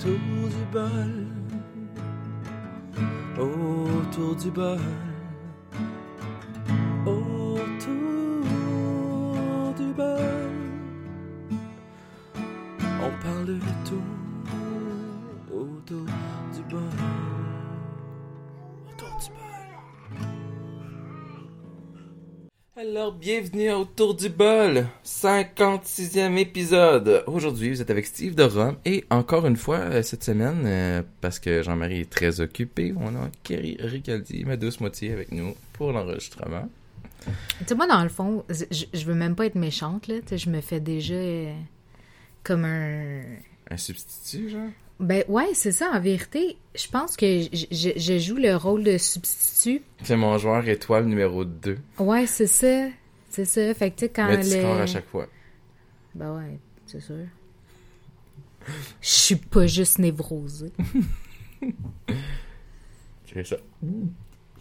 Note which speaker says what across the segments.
Speaker 1: Autour du bol. Autour du bol. Alors, bienvenue autour du bol, 56e épisode. Aujourd'hui, vous êtes avec Steve de Rome et encore une fois euh, cette semaine, euh, parce que Jean-Marie est très occupé, on a Kerry Ricaldi, ma douce moitié, avec nous pour l'enregistrement.
Speaker 2: Tu sais, moi, dans le fond, je, je veux même pas être méchante, là. Je me fais déjà euh, comme un...
Speaker 1: Un substitut, genre?
Speaker 2: Ben ouais, c'est ça, en vérité. Je pense que je, je- je joue le rôle de substitut.
Speaker 1: C'est mon joueur étoile numéro 2.
Speaker 2: Ouais, c'est ça. C'est ça. Fait que tu sais, quand
Speaker 1: Mais tu
Speaker 2: le...
Speaker 1: scores à chaque fois.
Speaker 2: Ben ouais, c'est sûr. Je suis pas juste névrosée.
Speaker 1: C'est ça.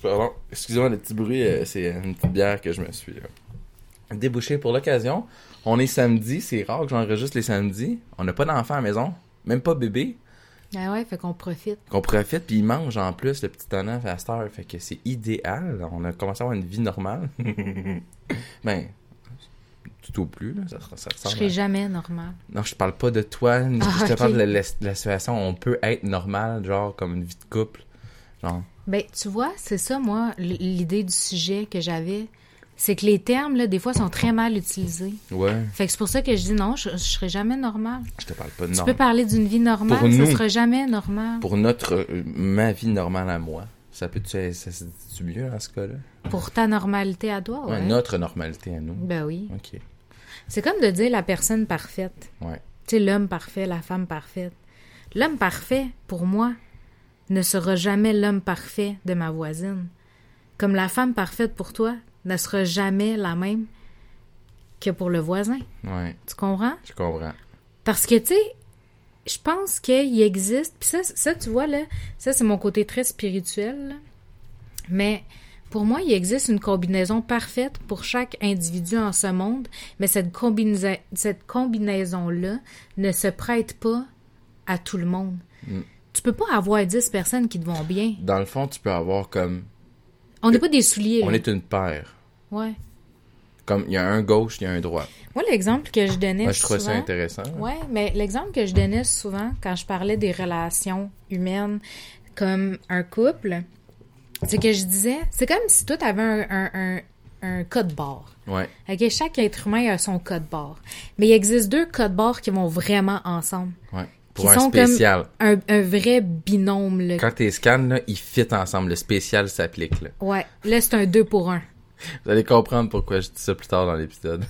Speaker 1: Pardon, excusez-moi le petit bruit, euh, c'est une petite bière que je me suis euh, débouchée pour l'occasion. On est samedi, c'est rare que j'enregistre les samedis. On n'a pas d'enfant à la maison, même pas bébé.
Speaker 2: Ah ouais, fait qu'on profite.
Speaker 1: Qu'on profite, puis il mange en plus le petit tonnant à cette heure, fait que c'est idéal. On a commencé à avoir une vie normale. ben, tout au plus, là, ça, ça
Speaker 2: Je
Speaker 1: ressemble
Speaker 2: serai
Speaker 1: à-
Speaker 2: jamais normale.
Speaker 1: Non, je parle pas de toi, je
Speaker 2: Ah,
Speaker 1: te parle de la, la- situation où on peut être normal, genre comme une vie de couple. Genre,
Speaker 2: Ben, tu vois, c'est ça, moi, l'idée du sujet que j'avais. C'est que les termes, là, des fois, sont très mal utilisés.
Speaker 1: ouais,
Speaker 2: Fait que c'est pour ça que je dis non, je, je serai jamais normale.
Speaker 1: je te parle pas de
Speaker 2: Tu
Speaker 1: normal.
Speaker 2: peux parler d'une vie normale,
Speaker 1: Pour
Speaker 2: ça
Speaker 1: nous.
Speaker 2: sera jamais normal.
Speaker 1: Pour notre, euh, ma vie normale à moi, ça peut-tu, ça se dit mieux dans ce cas-là?
Speaker 2: Pour ta normalité à toi,
Speaker 1: Ouais,
Speaker 2: ouais.
Speaker 1: notre normalité à nous.
Speaker 2: Ben oui.
Speaker 1: Ok,
Speaker 2: C'est comme de dire la personne parfaite.
Speaker 1: ouais.
Speaker 2: Tu sais, l'homme parfait, la femme parfaite. L'homme parfait, pour moi, ne sera jamais l'homme parfait de ma voisine. Comme la femme parfaite pour toi ne sera jamais la même que pour le voisin.
Speaker 1: Ouais,
Speaker 2: Tu comprends?
Speaker 1: je comprends.
Speaker 2: Parce que, tu sais, je pense qu'il existe. Puis ça, ça, tu vois, là, ça, c'est mon côté très spirituel. là. Mais pour moi, il existe une combinaison parfaite pour chaque individu en ce monde. Mais cette, combinaison, cette combinaison-là ne se prête pas à tout le monde.
Speaker 1: Mm.
Speaker 2: Tu peux pas avoir 10 personnes qui te vont bien.
Speaker 1: Dans le fond, tu peux avoir comme,
Speaker 2: On n'est pas des souliers.
Speaker 1: on
Speaker 2: là.
Speaker 1: est une paire.
Speaker 2: Ouais.
Speaker 1: Comme, il y a un gauche, il y a un droit.
Speaker 2: Moi, l'exemple que je donnais
Speaker 1: Moi, je trouve ça
Speaker 2: souvent-
Speaker 1: intéressant.
Speaker 2: Ouais, mais l'exemple que je donnais souvent quand je parlais des relations humaines comme un couple, c'est que je disais, c'est comme si toi, t'avais un, un, un, un code barre.
Speaker 1: Ouais,
Speaker 2: OK? Chaque être humain a son code barre. Mais il existe deux codes barres qui vont vraiment ensemble.
Speaker 1: ouais.
Speaker 2: Qui
Speaker 1: Pour un
Speaker 2: sont
Speaker 1: spécial.
Speaker 2: comme un, un vrai binôme, là.
Speaker 1: Quand t'es scan, là, ils fit ensemble. Le spécial s'applique, là.
Speaker 2: Ouais. Là, c'est un deux pour un.
Speaker 1: Vous allez comprendre pourquoi je dis ça plus tard dans l'épisode.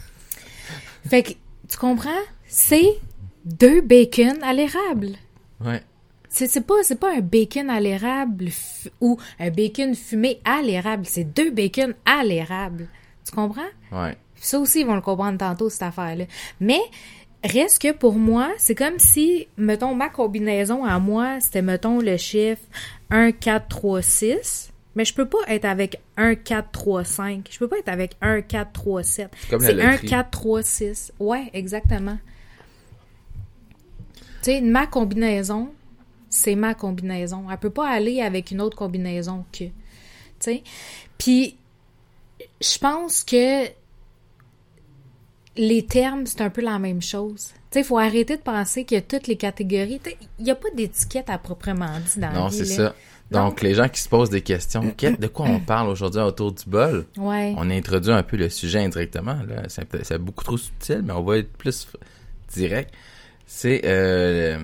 Speaker 2: Fait que, tu comprends? C'est deux bacon à l'érable.
Speaker 1: Ouais.
Speaker 2: C'est pas c'est pas un bacon à l'érable ou un bacon fumé à l'érable, c'est deux bacon à l'érable. Tu comprends?
Speaker 1: Ouais.
Speaker 2: Ça aussi ils vont le comprendre tantôt cette affaire là. Mais reste que pour moi, c'est comme si mettons ma combinaison à moi, c'était mettons le chiffre 1 4 3 6. Mais je peux pas être avec 1, 4, 3, 5. Je peux pas être avec 1, 4, 3, 7.
Speaker 1: Comme la
Speaker 2: C'est 1,
Speaker 1: loterie.
Speaker 2: 4, 3, 6. Ouais, exactement. Tu sais, ma combinaison, c'est ma combinaison. Elle peut pas aller avec une autre combinaison que. Tu sais. Puis, je pense que les termes, c'est un peu la même chose. Tu sais, il faut arrêter de penser que toutes les catégories. Il n'y a pas d'étiquette à proprement dit dans la
Speaker 1: Non, c'est ça. Donc, les gens qui se posent des questions, qu'est- de quoi on parle aujourd'hui autour du bol?
Speaker 2: Ouais.
Speaker 1: On introduit un peu le sujet indirectement. Là. C'est, beaucoup trop subtil, mais on va être plus direct. C'est euh,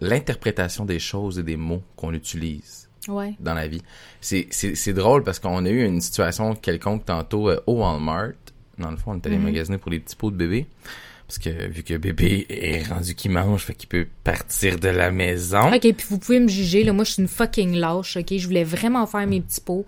Speaker 1: l'interprétation des choses et des mots qu'on utilise
Speaker 2: Ouais.
Speaker 1: dans la vie. C'est, c'est, c'est drôle parce qu'on a eu une situation quelconque tantôt euh, au Walmart. Dans le fond, on est allé
Speaker 2: Mhm.
Speaker 1: magasiner pour les petits pots de bébé. Parce que vu que bébé est rendu qu'il mange, fait qu'il peut partir de la maison.
Speaker 2: OK, puis vous pouvez me juger, là, moi, je suis une fucking lâche, OK? Je voulais vraiment faire mes petits pots,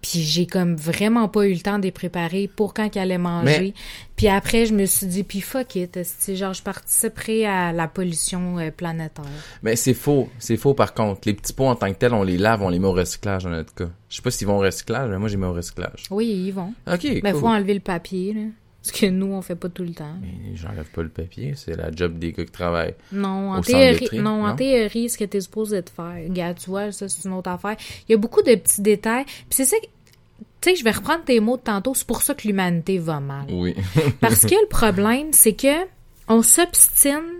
Speaker 2: puis j'ai comme vraiment pas eu le temps de les préparer pour quand ils allaient manger.
Speaker 1: Mais-
Speaker 2: Puis après, je me suis dit, puis fuck it, genre, je participerai à la pollution euh, planétaire.
Speaker 1: Mais c'est faux. C'est faux par contre. Les petits pots en tant que tels, on les lave, on les met au recyclage dans notre cas. Je sais pas s'ils vont au recyclage, mais moi j'ai mis au recyclage.
Speaker 2: Oui, ils vont.
Speaker 1: Ok,
Speaker 2: Ben,
Speaker 1: cool.
Speaker 2: faut enlever le papier, là. Ce que nous, on fait pas tout le temps.
Speaker 1: Mais j'enlève pas le papier, c'est la job des gars qui travaillent.
Speaker 2: Non, en
Speaker 1: Au centre de
Speaker 2: théorie,
Speaker 1: tri,
Speaker 2: non, en théorie, ce que t'es supposé de faire. Regarde, tu vois, ça, c'est une autre affaire. Il y a beaucoup de petits détails. Puis c'est ça que, tu sais, je vais reprendre tes mots de tantôt, c'est pour ça que l'humanité va mal.
Speaker 1: Oui.
Speaker 2: Parce que le problème, c'est que on s'obstine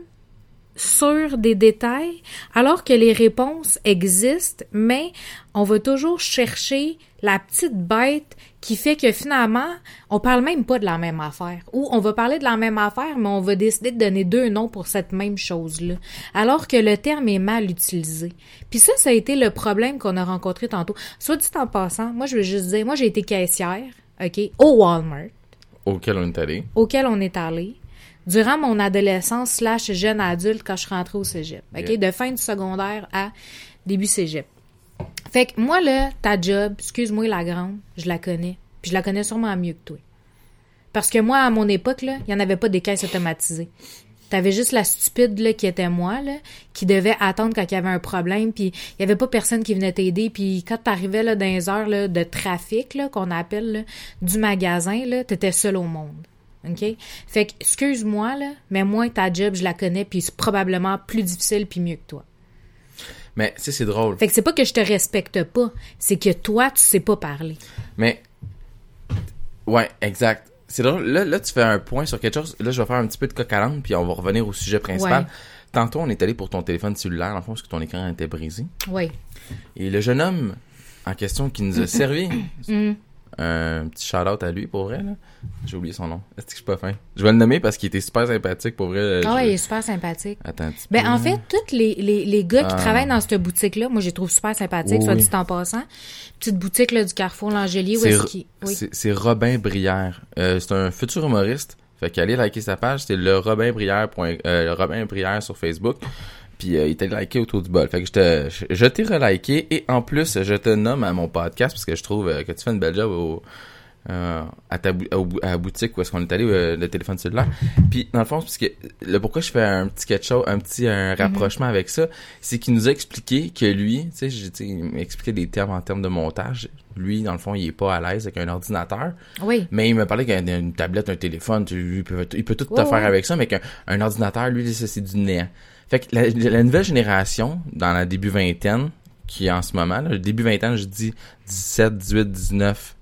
Speaker 2: sur des détails alors que les réponses existent, mais on va toujours chercher la petite bête qui fait que finalement, on parle même pas de la même affaire. Ou on va parler de la même affaire, mais on va décider de donner deux noms pour cette même chose-là. Alors que le terme est mal utilisé. Puis ça, ça a été le problème qu'on a rencontré tantôt. Soit dit en passant, moi je veux juste dire, moi j'ai été caissière, OK, au Walmart
Speaker 1: Auquel on est allé.
Speaker 2: auquel on est allé durant mon adolescence slash jeune adulte quand je suis rentrée au cégep. OK?
Speaker 1: Yeah.
Speaker 2: De fin du secondaire à début cégep. Fait que moi, là, ta job, excuse-moi la grande, je la connais. Puis je la connais sûrement mieux que toi. Parce que moi, à mon époque, il n'y en avait pas des caisses automatisées. T'avais juste la stupide là, qui était moi, là, qui devait attendre quand il y avait un problème, puis il y avait pas personne qui venait t'aider, puis quand t'arrivais là, dans les heures de trafic, là, qu'on appelle, du magasin, là, t'étais seul au monde. OK? Fait que, excuse-moi, là, mais moi, ta job, je la connais, puis c'est probablement plus difficile puis mieux que toi.
Speaker 1: Mais, tu sais, c'est drôle.
Speaker 2: Fait que c'est pas que je te respecte pas, c'est que toi, tu sais pas parler.
Speaker 1: Mais, ouais, exact. C'est drôle. Là, là, tu fais un point sur quelque chose. Là, je vais faire un petit peu de coq à puis on va revenir au sujet principal.
Speaker 2: Ouais.
Speaker 1: Tantôt, on est allé pour ton téléphone cellulaire, en fond, parce que ton écran était brisé.
Speaker 2: Oui.
Speaker 1: Et le jeune homme en question qui nous a servi,
Speaker 2: Mm.
Speaker 1: Un petit shout-out à lui, pour vrai, là. J'ai oublié son nom. Est-ce que je suis pas fin? Je vais le nommer parce qu'il était super sympathique, pour vrai.
Speaker 2: Ah
Speaker 1: Je-
Speaker 2: ouais, il est super sympathique.
Speaker 1: Attends
Speaker 2: Ben, en fait, tous les, les, les gars qui
Speaker 1: Ah.
Speaker 2: travaillent dans cette boutique-là, moi, je les trouve super sympathiques,
Speaker 1: Oui,
Speaker 2: soit dit en passant. Petite boutique, là, du Carrefour L'Angelier, où est-ce qu'il... Oui.
Speaker 1: c'est- Robin Brière. Euh, c'est un futur humoriste. Fait qu'allez liker sa page, c'est le Robin Brière. point- euh, le Robin Brière sur Facebook. Puis euh, il t'a liké autour du bol. Fait que je te, je, je t'ai reliké et en plus je te nomme à mon podcast parce que je trouve euh, que tu fais une belle job au, euh, à ta au à la boutique où est-ce qu'on est allé euh, le téléphone cellulaire. Puis dans le fond, parce que le pourquoi je fais un petit quelque chose, un petit un rapprochement avec ça, c'est qu'il nous a expliqué que lui, tu sais, il expliqué des termes en termes de montage. Lui, dans le fond, il est pas à l'aise avec un ordinateur.
Speaker 2: Oui.
Speaker 1: Mais il me parlait qu'il y a une tablette, un téléphone, tu- il peut, il peut tout te faire avec ça, mais qu'un un ordinateur, lui, c'est du néant. Fait que la, la nouvelle génération, dans la début vingtaine, qui est en ce moment, là, le début vingtaine, je dis 17, 18, 19,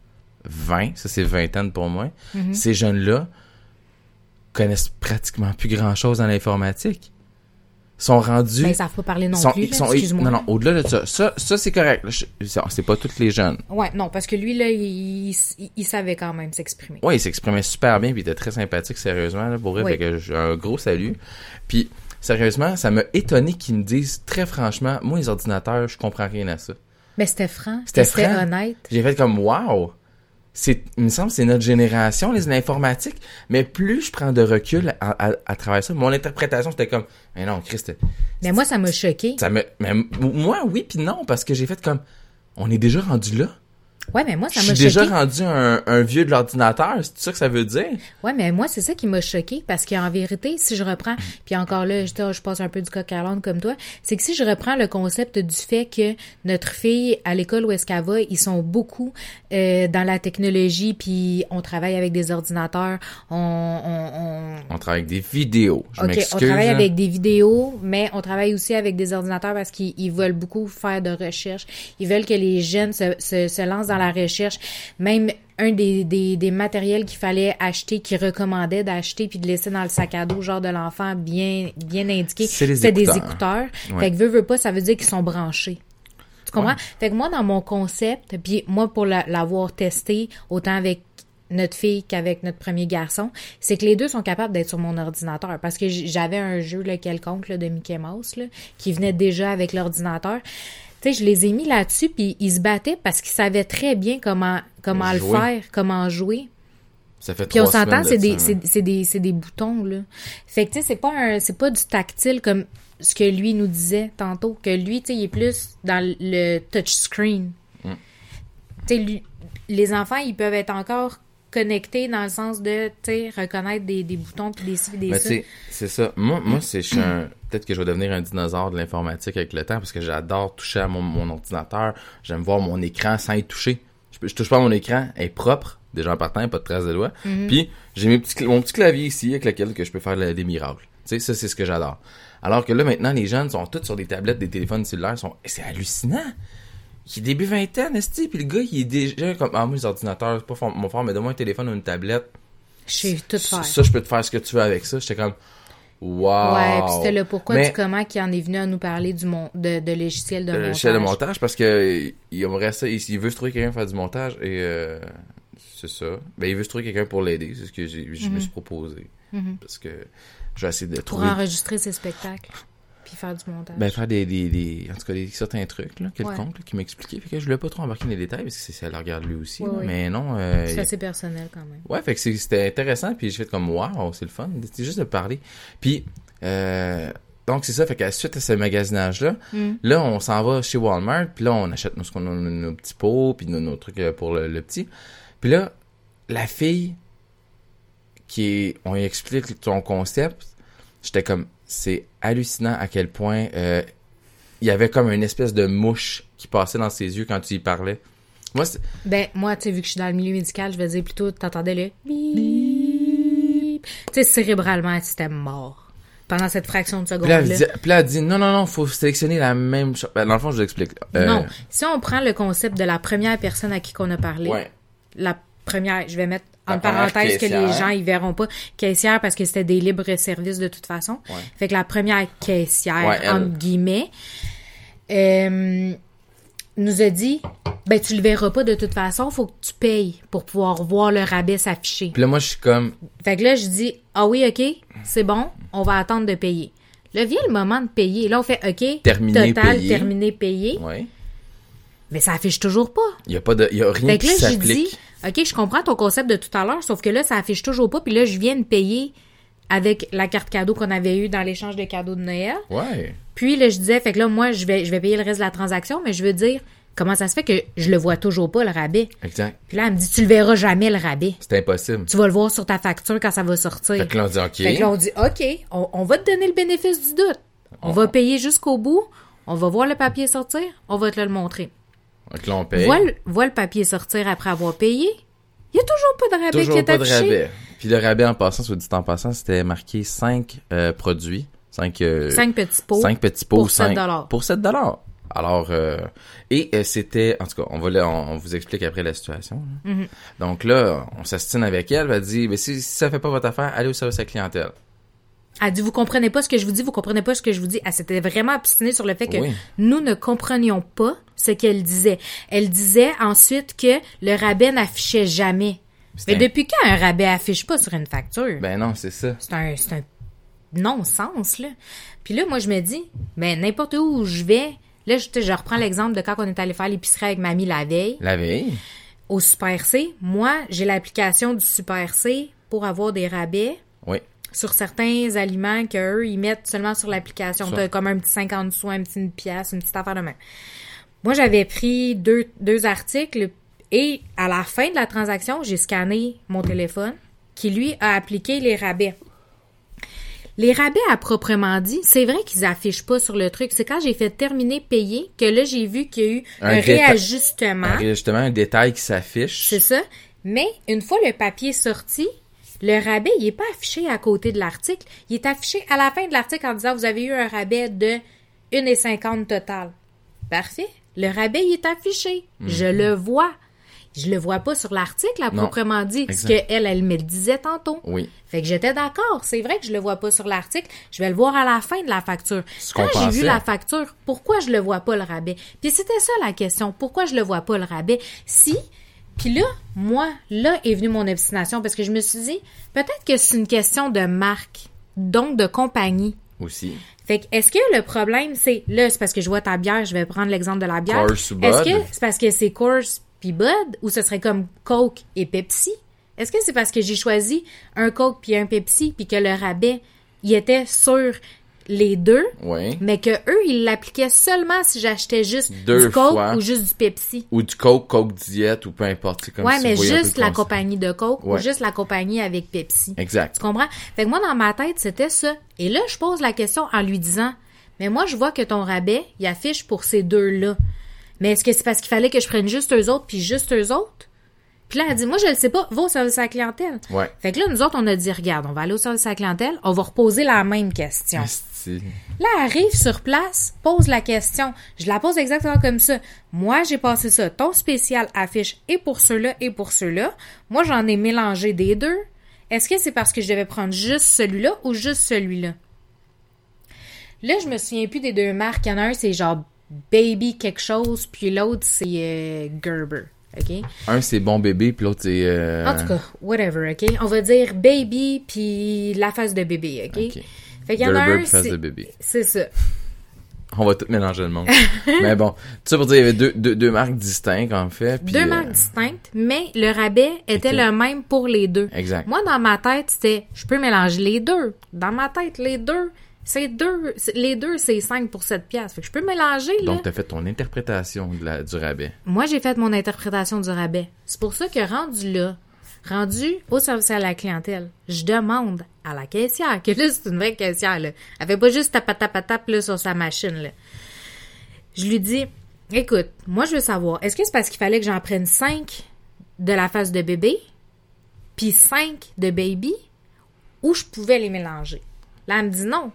Speaker 1: 20, ça c'est vingtaine pour moi,
Speaker 2: Mhm.
Speaker 1: ces jeunes-là connaissent pratiquement plus grand-chose dans l'informatique. sont rendus...
Speaker 2: Ben, ils savent pas parler non
Speaker 1: sont-
Speaker 2: plus, là,
Speaker 1: sont-
Speaker 2: excuse-moi.
Speaker 1: Non, non, au-delà de ça, ça, ça c'est correct. C'est pas tous les jeunes.
Speaker 2: Ouais, non, parce que lui, là, il, il, il savait quand même s'exprimer.
Speaker 1: Ouais, il s'exprimait super bien, puis il était très sympathique, sérieusement, là, pour vrai.
Speaker 2: Oui.
Speaker 1: Fait que j'ai un gros salut. Puis, sérieusement, ça m'a étonné qu'ils me disent très franchement, moi, les ordinateurs, je comprends rien à ça.
Speaker 2: Mais c'était franc,
Speaker 1: C'était franc.
Speaker 2: honnête.
Speaker 1: J'ai fait comme, wow! C'est, il me semble, que c'est notre génération, les l'informatique. Mais plus je prends de recul à, à, à travers ça, mon interprétation, c'était comme, mais non, Christ,
Speaker 2: Mais moi, ça m'a choqué.
Speaker 1: ça me, mais moi, oui, puis non, parce que j'ai fait comme, on est déjà rendu là.
Speaker 2: Ouais, mais moi, ça
Speaker 1: Je
Speaker 2: m'a
Speaker 1: suis déjà
Speaker 2: choqué.
Speaker 1: rendu un, un vieux de l'ordinateur, c'est ça que ça veut dire?
Speaker 2: Ouais, mais moi, c'est ça qui m'a choqué parce qu'en vérité, si je reprends, puis encore là, je, je passe un peu du coq à l'âne comme toi, c'est que si je reprends le concept du fait que notre fille, à l'école où est-ce qu'elle va, ils sont beaucoup euh, dans la technologie, puis on travaille avec des ordinateurs, on... on, on
Speaker 1: On travaille avec des vidéos. Je
Speaker 2: OK,
Speaker 1: m'excuse.
Speaker 2: on travaille
Speaker 1: là.
Speaker 2: avec des vidéos, mais on travaille aussi avec des ordinateurs parce qu'ils ils veulent beaucoup faire de recherche. Ils veulent que les jeunes se, se, se lancent dans la recherche. Même un des, des, des matériels qu'il fallait acheter, qu'ils recommandaient d'acheter puis de laisser dans le sac à dos, genre de l'enfant, bien, bien indiqué,
Speaker 1: C'est
Speaker 2: des
Speaker 1: écouteurs. Ouais.
Speaker 2: Fait que veut, veut pas, ça veut dire qu'ils sont branchés. Tu comprends?
Speaker 1: Ouais.
Speaker 2: Fait que moi, dans mon concept, puis moi, pour la- l'avoir testé, autant avec notre fille qu'avec notre premier garçon, c'est que les deux sont capables d'être sur mon ordinateur. Parce que j'avais un jeu là, quelconque là, de Mickey Mouse là, qui venait déjà avec l'ordinateur. Tu sais, je les ai mis là-dessus, puis ils se battaient parce qu'ils savaient très bien comment comment le faire, comment jouer.
Speaker 1: Ça fait
Speaker 2: Puis on s'entend, c'est des, c'est, des, c'est des boutons, là. Fait que, tu sais, c'est pas un, c'est pas du tactile comme ce que lui nous disait tantôt, que lui, tu sais, il est plus dans le touchscreen.
Speaker 1: Mm.
Speaker 2: Tu sais, les enfants, ils peuvent être encore connectés dans le sens de, tu reconnaître des, des boutons puis des ci des
Speaker 1: Mais
Speaker 2: ça.
Speaker 1: c'est ça. Moi, moi c'est un- peut-être que je vais devenir un dinosaure de l'informatique avec le temps parce que j'adore toucher à mon, mon ordinateur. J'aime voir mon écran sans y toucher. Je, je touche pas à mon écran, elle est propre, Déjà en partant, pas de traces de doigts. Puis j'ai mon petit clavier ici avec lequel que je peux faire le- des miracles. Tu sais, ça c'est ce que j'adore. Alors que là maintenant les jeunes sont tous sur des tablettes, des téléphones cellulaires, sont c'est hallucinant. Il est début vingtaine, esti, puis le gars il est déjà comme ah moi les ordinateurs, c'est pas mon fort, mais donne-moi un téléphone ou une tablette.
Speaker 2: Je sais tout faire.
Speaker 1: Ça, je peux te faire ce que tu veux avec ça. J'étais comme wow.
Speaker 2: Ouais, puis c'était le pourquoi
Speaker 1: Mais-
Speaker 2: du comment qui en est venu à nous parler du mon... de, de logiciel de
Speaker 1: Euh,
Speaker 2: montage.
Speaker 1: chez le montage parce que il aimerait ça il, il veut se trouver quelqu'un pour faire du montage et euh, c'est ça ben il veut se trouver quelqu'un pour l'aider c'est ce que j'ai je me suis proposé parce que je vais essayer de
Speaker 2: Pour
Speaker 1: trouver
Speaker 2: enregistrer ses spectacles. Puis faire du montage.
Speaker 1: ben faire des, des, des en tout cas des certains trucs là quelconques là, qui m'expliquaient fait que je voulais pas trop embarquer dans les détails parce que c'est ça le regarde lui aussi
Speaker 2: Ouais,
Speaker 1: là.
Speaker 2: ouais.
Speaker 1: mais non euh,
Speaker 2: c'est assez personnel quand même.
Speaker 1: Ouais, fait que c'était intéressant, puis j'ai fait comme wow, c'est le fun, c'est juste de parler. Puis euh, donc c'est ça, fait qu'à suite à ce magasinage là,
Speaker 2: Mm.
Speaker 1: là on s'en va chez Walmart, puis là on achète nos, ce qu'on a, nos, nos petits pots, puis nos, nos trucs euh, pour le, le petit. Puis là la fille qui est, on lui explique ton concept, j'étais comme c'est hallucinant à quel point euh, il y avait comme une espèce de mouche qui passait dans ses yeux quand tu y parlais. Moi,
Speaker 2: Ben, moi, tu sais, vu que je suis dans le milieu médical, je vais dire plutôt, t'entendais le bip. Tu sais, cérébralement, c'était mort. Pendant cette fraction de
Speaker 1: Puis là, elle dit, puis là, elle dit, non, non, non, faut sélectionner la même chose. Ben, dans le fond, je vous explique. Euh,
Speaker 2: Non. Si on prend le concept de la première personne à qui qu'on a parlé,
Speaker 1: Ouais.
Speaker 2: la première, je vais mettre en parenthèse que les gens ils verront pas caissière parce que c'était des libres services de toute façon.
Speaker 1: Ouais.
Speaker 2: Fait que la première caissière
Speaker 1: Ouais, elle.
Speaker 2: entre guillemets euh, nous a dit ben tu le verras pas de toute façon, faut que tu payes pour pouvoir voir le rabais s'afficher.
Speaker 1: Puis là, moi, je suis comme,
Speaker 2: Fait que là je dis ah oui OK, c'est bon, on va attendre de payer. Là vient le moment de payer. Là on fait OK,
Speaker 1: Terminé,
Speaker 2: total
Speaker 1: payé.
Speaker 2: terminé payé,
Speaker 1: ouais.
Speaker 2: mais ça affiche toujours pas.
Speaker 1: Il y a pas de, il y a rien
Speaker 2: Fait que
Speaker 1: qui s'applique.
Speaker 2: OK, je comprends ton concept de tout à l'heure, sauf que là, ça affiche toujours pas. Puis là, je viens de payer avec la carte cadeau qu'on avait eue dans l'échange de cadeaux de Noël.
Speaker 1: Ouais.
Speaker 2: Puis là, je disais, fait que là, moi, je vais, je vais payer le reste de la transaction, mais je veux dire, comment ça se fait que je le vois toujours pas, le rabais?
Speaker 1: Exact.
Speaker 2: Puis là, elle me dit, tu le verras jamais, le rabais.
Speaker 1: C'est impossible.
Speaker 2: Tu vas le voir sur ta facture quand ça va sortir.
Speaker 1: Fait que là, on dit, OK.
Speaker 2: Fait que là, on dit, OK, on, on va te donner le bénéfice du doute. On va payer jusqu'au bout. On va voir le papier sortir. On va te le montrer.
Speaker 1: Donc là, on paye.
Speaker 2: Vois le, vois le papier sortir après avoir payé. Il y a toujours pas de rabais qui
Speaker 1: Toujours
Speaker 2: est
Speaker 1: pas de
Speaker 2: affiché.
Speaker 1: rabais. Puis le rabais, en passant, soit dit en passant, c'était marqué 5 produits. 5
Speaker 2: Cinq petits pots.
Speaker 1: Cinq petits pots.
Speaker 2: pour
Speaker 1: cinq-
Speaker 2: 7 dollars.
Speaker 1: Pour 7 dollars. Alors, euh, et euh, c'était, en tout cas, on va on, on vous explique après la situation. là.
Speaker 2: Mm-hmm.
Speaker 1: Donc là, on s'astine avec elle, elle dit, mais si, si ça fait pas votre affaire, allez au service à la clientèle.
Speaker 2: Elle dit, vous comprenez pas ce que je vous dis, vous comprenez pas ce que je vous dis. Elle s'était vraiment obstinée sur le fait que
Speaker 1: Oui.
Speaker 2: nous ne comprenions pas ce qu'elle disait. Elle disait ensuite que le rabais n'affichait jamais. Mais
Speaker 1: un-
Speaker 2: depuis quand un rabais affiche pas sur une facture?
Speaker 1: Ben non, c'est ça.
Speaker 2: C'est un, c'est un non-sens, là. Puis là, moi, je me dis, ben, n'importe où je vais, là, je, je reprends l'exemple de quand on est allé faire l'épicerie avec mamie la veille,
Speaker 1: La veille?
Speaker 2: au Super C. Moi, j'ai l'application du Super C pour avoir des rabais. Sur certains aliments qu'eux, ils mettent seulement sur l'application. T'as comme un petit 50 sous, un petit une pièce, une petite affaire de main. Moi, j'avais pris deux, deux articles et à la fin de la transaction, j'ai scanné mon téléphone qui, lui, a appliqué les rabais. Les rabais à proprement dit, c'est vrai qu'ils affichent pas sur le truc. C'est quand j'ai fait terminer payer que là, j'ai vu qu'il y a eu
Speaker 1: Un
Speaker 2: un,
Speaker 1: déta-
Speaker 2: réajustement.
Speaker 1: Justement, un détail qui s'affiche.
Speaker 2: C'est ça. Mais une fois le papier sorti, le rabais, il est pas affiché à côté de l'article. Il est affiché à la fin de l'article en disant vous avez eu un rabais de 1,50 total. Parfait. Le rabais, il est affiché. Je le vois. Je le vois pas sur l'article à
Speaker 1: Mhm. Non.
Speaker 2: proprement dit, ce
Speaker 1: Exact.
Speaker 2: qu'elle, elle me disait tantôt.
Speaker 1: Oui.
Speaker 2: Fait que j'étais d'accord. C'est vrai que je le vois pas sur l'article. Je vais le voir à la fin de la facture.
Speaker 1: Ce
Speaker 2: Quand j'ai vu la facture, pourquoi je le vois pas le rabais? Puis c'était ça la question. Pourquoi je le vois pas le rabais? Si, puis là, moi, là est venue mon obstination parce que je me suis dit, peut-être que c'est une question de marque, donc de compagnie.
Speaker 1: Aussi.
Speaker 2: Fait que, est-ce que le problème, c'est, là, c'est parce que je vois ta bière, je vais prendre l'exemple de la bière.
Speaker 1: Coors ou
Speaker 2: Est-ce
Speaker 1: Bud?
Speaker 2: que c'est parce que c'est Coors puis Bud ou ce serait comme Coke et Pepsi? Est-ce que c'est parce que j'ai choisi un Coke puis un Pepsi puis que le rabais, il était sur les deux,
Speaker 1: Oui.
Speaker 2: mais que eux, ils l'appliquaient seulement si j'achetais juste
Speaker 1: Deux
Speaker 2: du Coke
Speaker 1: fois.
Speaker 2: ou juste du Pepsi?
Speaker 1: Ou du Coke, Coke Diet, ou peu importe. C'est comme
Speaker 2: Ouais,
Speaker 1: si
Speaker 2: mais juste la compagnie de Coke
Speaker 1: Ouais.
Speaker 2: ou juste la compagnie avec Pepsi.
Speaker 1: Exact.
Speaker 2: Tu comprends? Fait que moi, dans ma tête, c'était ça. Et là, je pose la question en lui disant, mais moi, je vois que ton rabais, il affiche pour ces deux-là. Mais est-ce que c'est parce qu'il fallait que je prenne juste eux autres puis juste eux autres? Puis là, elle dit, moi, je le sais pas, va au service à la clientèle.
Speaker 1: Ouais.
Speaker 2: Fait que là, nous autres, on a dit, regarde, on va aller au service à la clientèle, on va reposer la même question. Là, elle arrive sur place, pose la question. Je la pose exactement comme ça. Moi, j'ai passé ça. Ton spécial affiche et pour ceux-là et pour ceux-là. Moi, j'en ai mélangé des deux. Est-ce que c'est parce que je devais prendre juste celui-là ou juste celui-là? Là, je me souviens plus des deux marques. Il y en a un, c'est genre Baby quelque chose, puis l'autre, c'est euh, Gerber. OK?
Speaker 1: Un, c'est bon bébé, puis l'autre, c'est... euh,
Speaker 2: En tout cas, whatever, OK? On va dire Baby, puis la face de bébé, OK?
Speaker 1: Ok.
Speaker 2: Fait qu'il y en a un, c'est... ça.
Speaker 1: On va tout mélanger le monde. Mais bon, tout ça pour dire, il y avait deux, deux, deux marques distinctes, en fait. puis,
Speaker 2: deux
Speaker 1: euh,
Speaker 2: marques distinctes, mais le rabais était le même pour les deux.
Speaker 1: Exact.
Speaker 2: Moi, dans ma tête, c'était, je peux mélanger les deux. Dans ma tête, les deux, c'est deux, les deux, c'est 5 pour 7 piastres. Fait que je peux mélanger, là.
Speaker 1: Donc, t'as fait ton interprétation de la, du rabais.
Speaker 2: Moi, j'ai fait mon interprétation du rabais. C'est pour ça que rendu là, rendu au service à la clientèle, je demande à la caissière, que là, c'est une vraie caissière, là. Elle fait pas juste tap tap tap là, sur sa machine, là. Je lui dis, écoute, moi, je veux savoir, est-ce que c'est parce qu'il fallait que j'en prenne 5 de la face de bébé, puis 5 de baby, ou je pouvais les mélanger? Là, elle me dit non.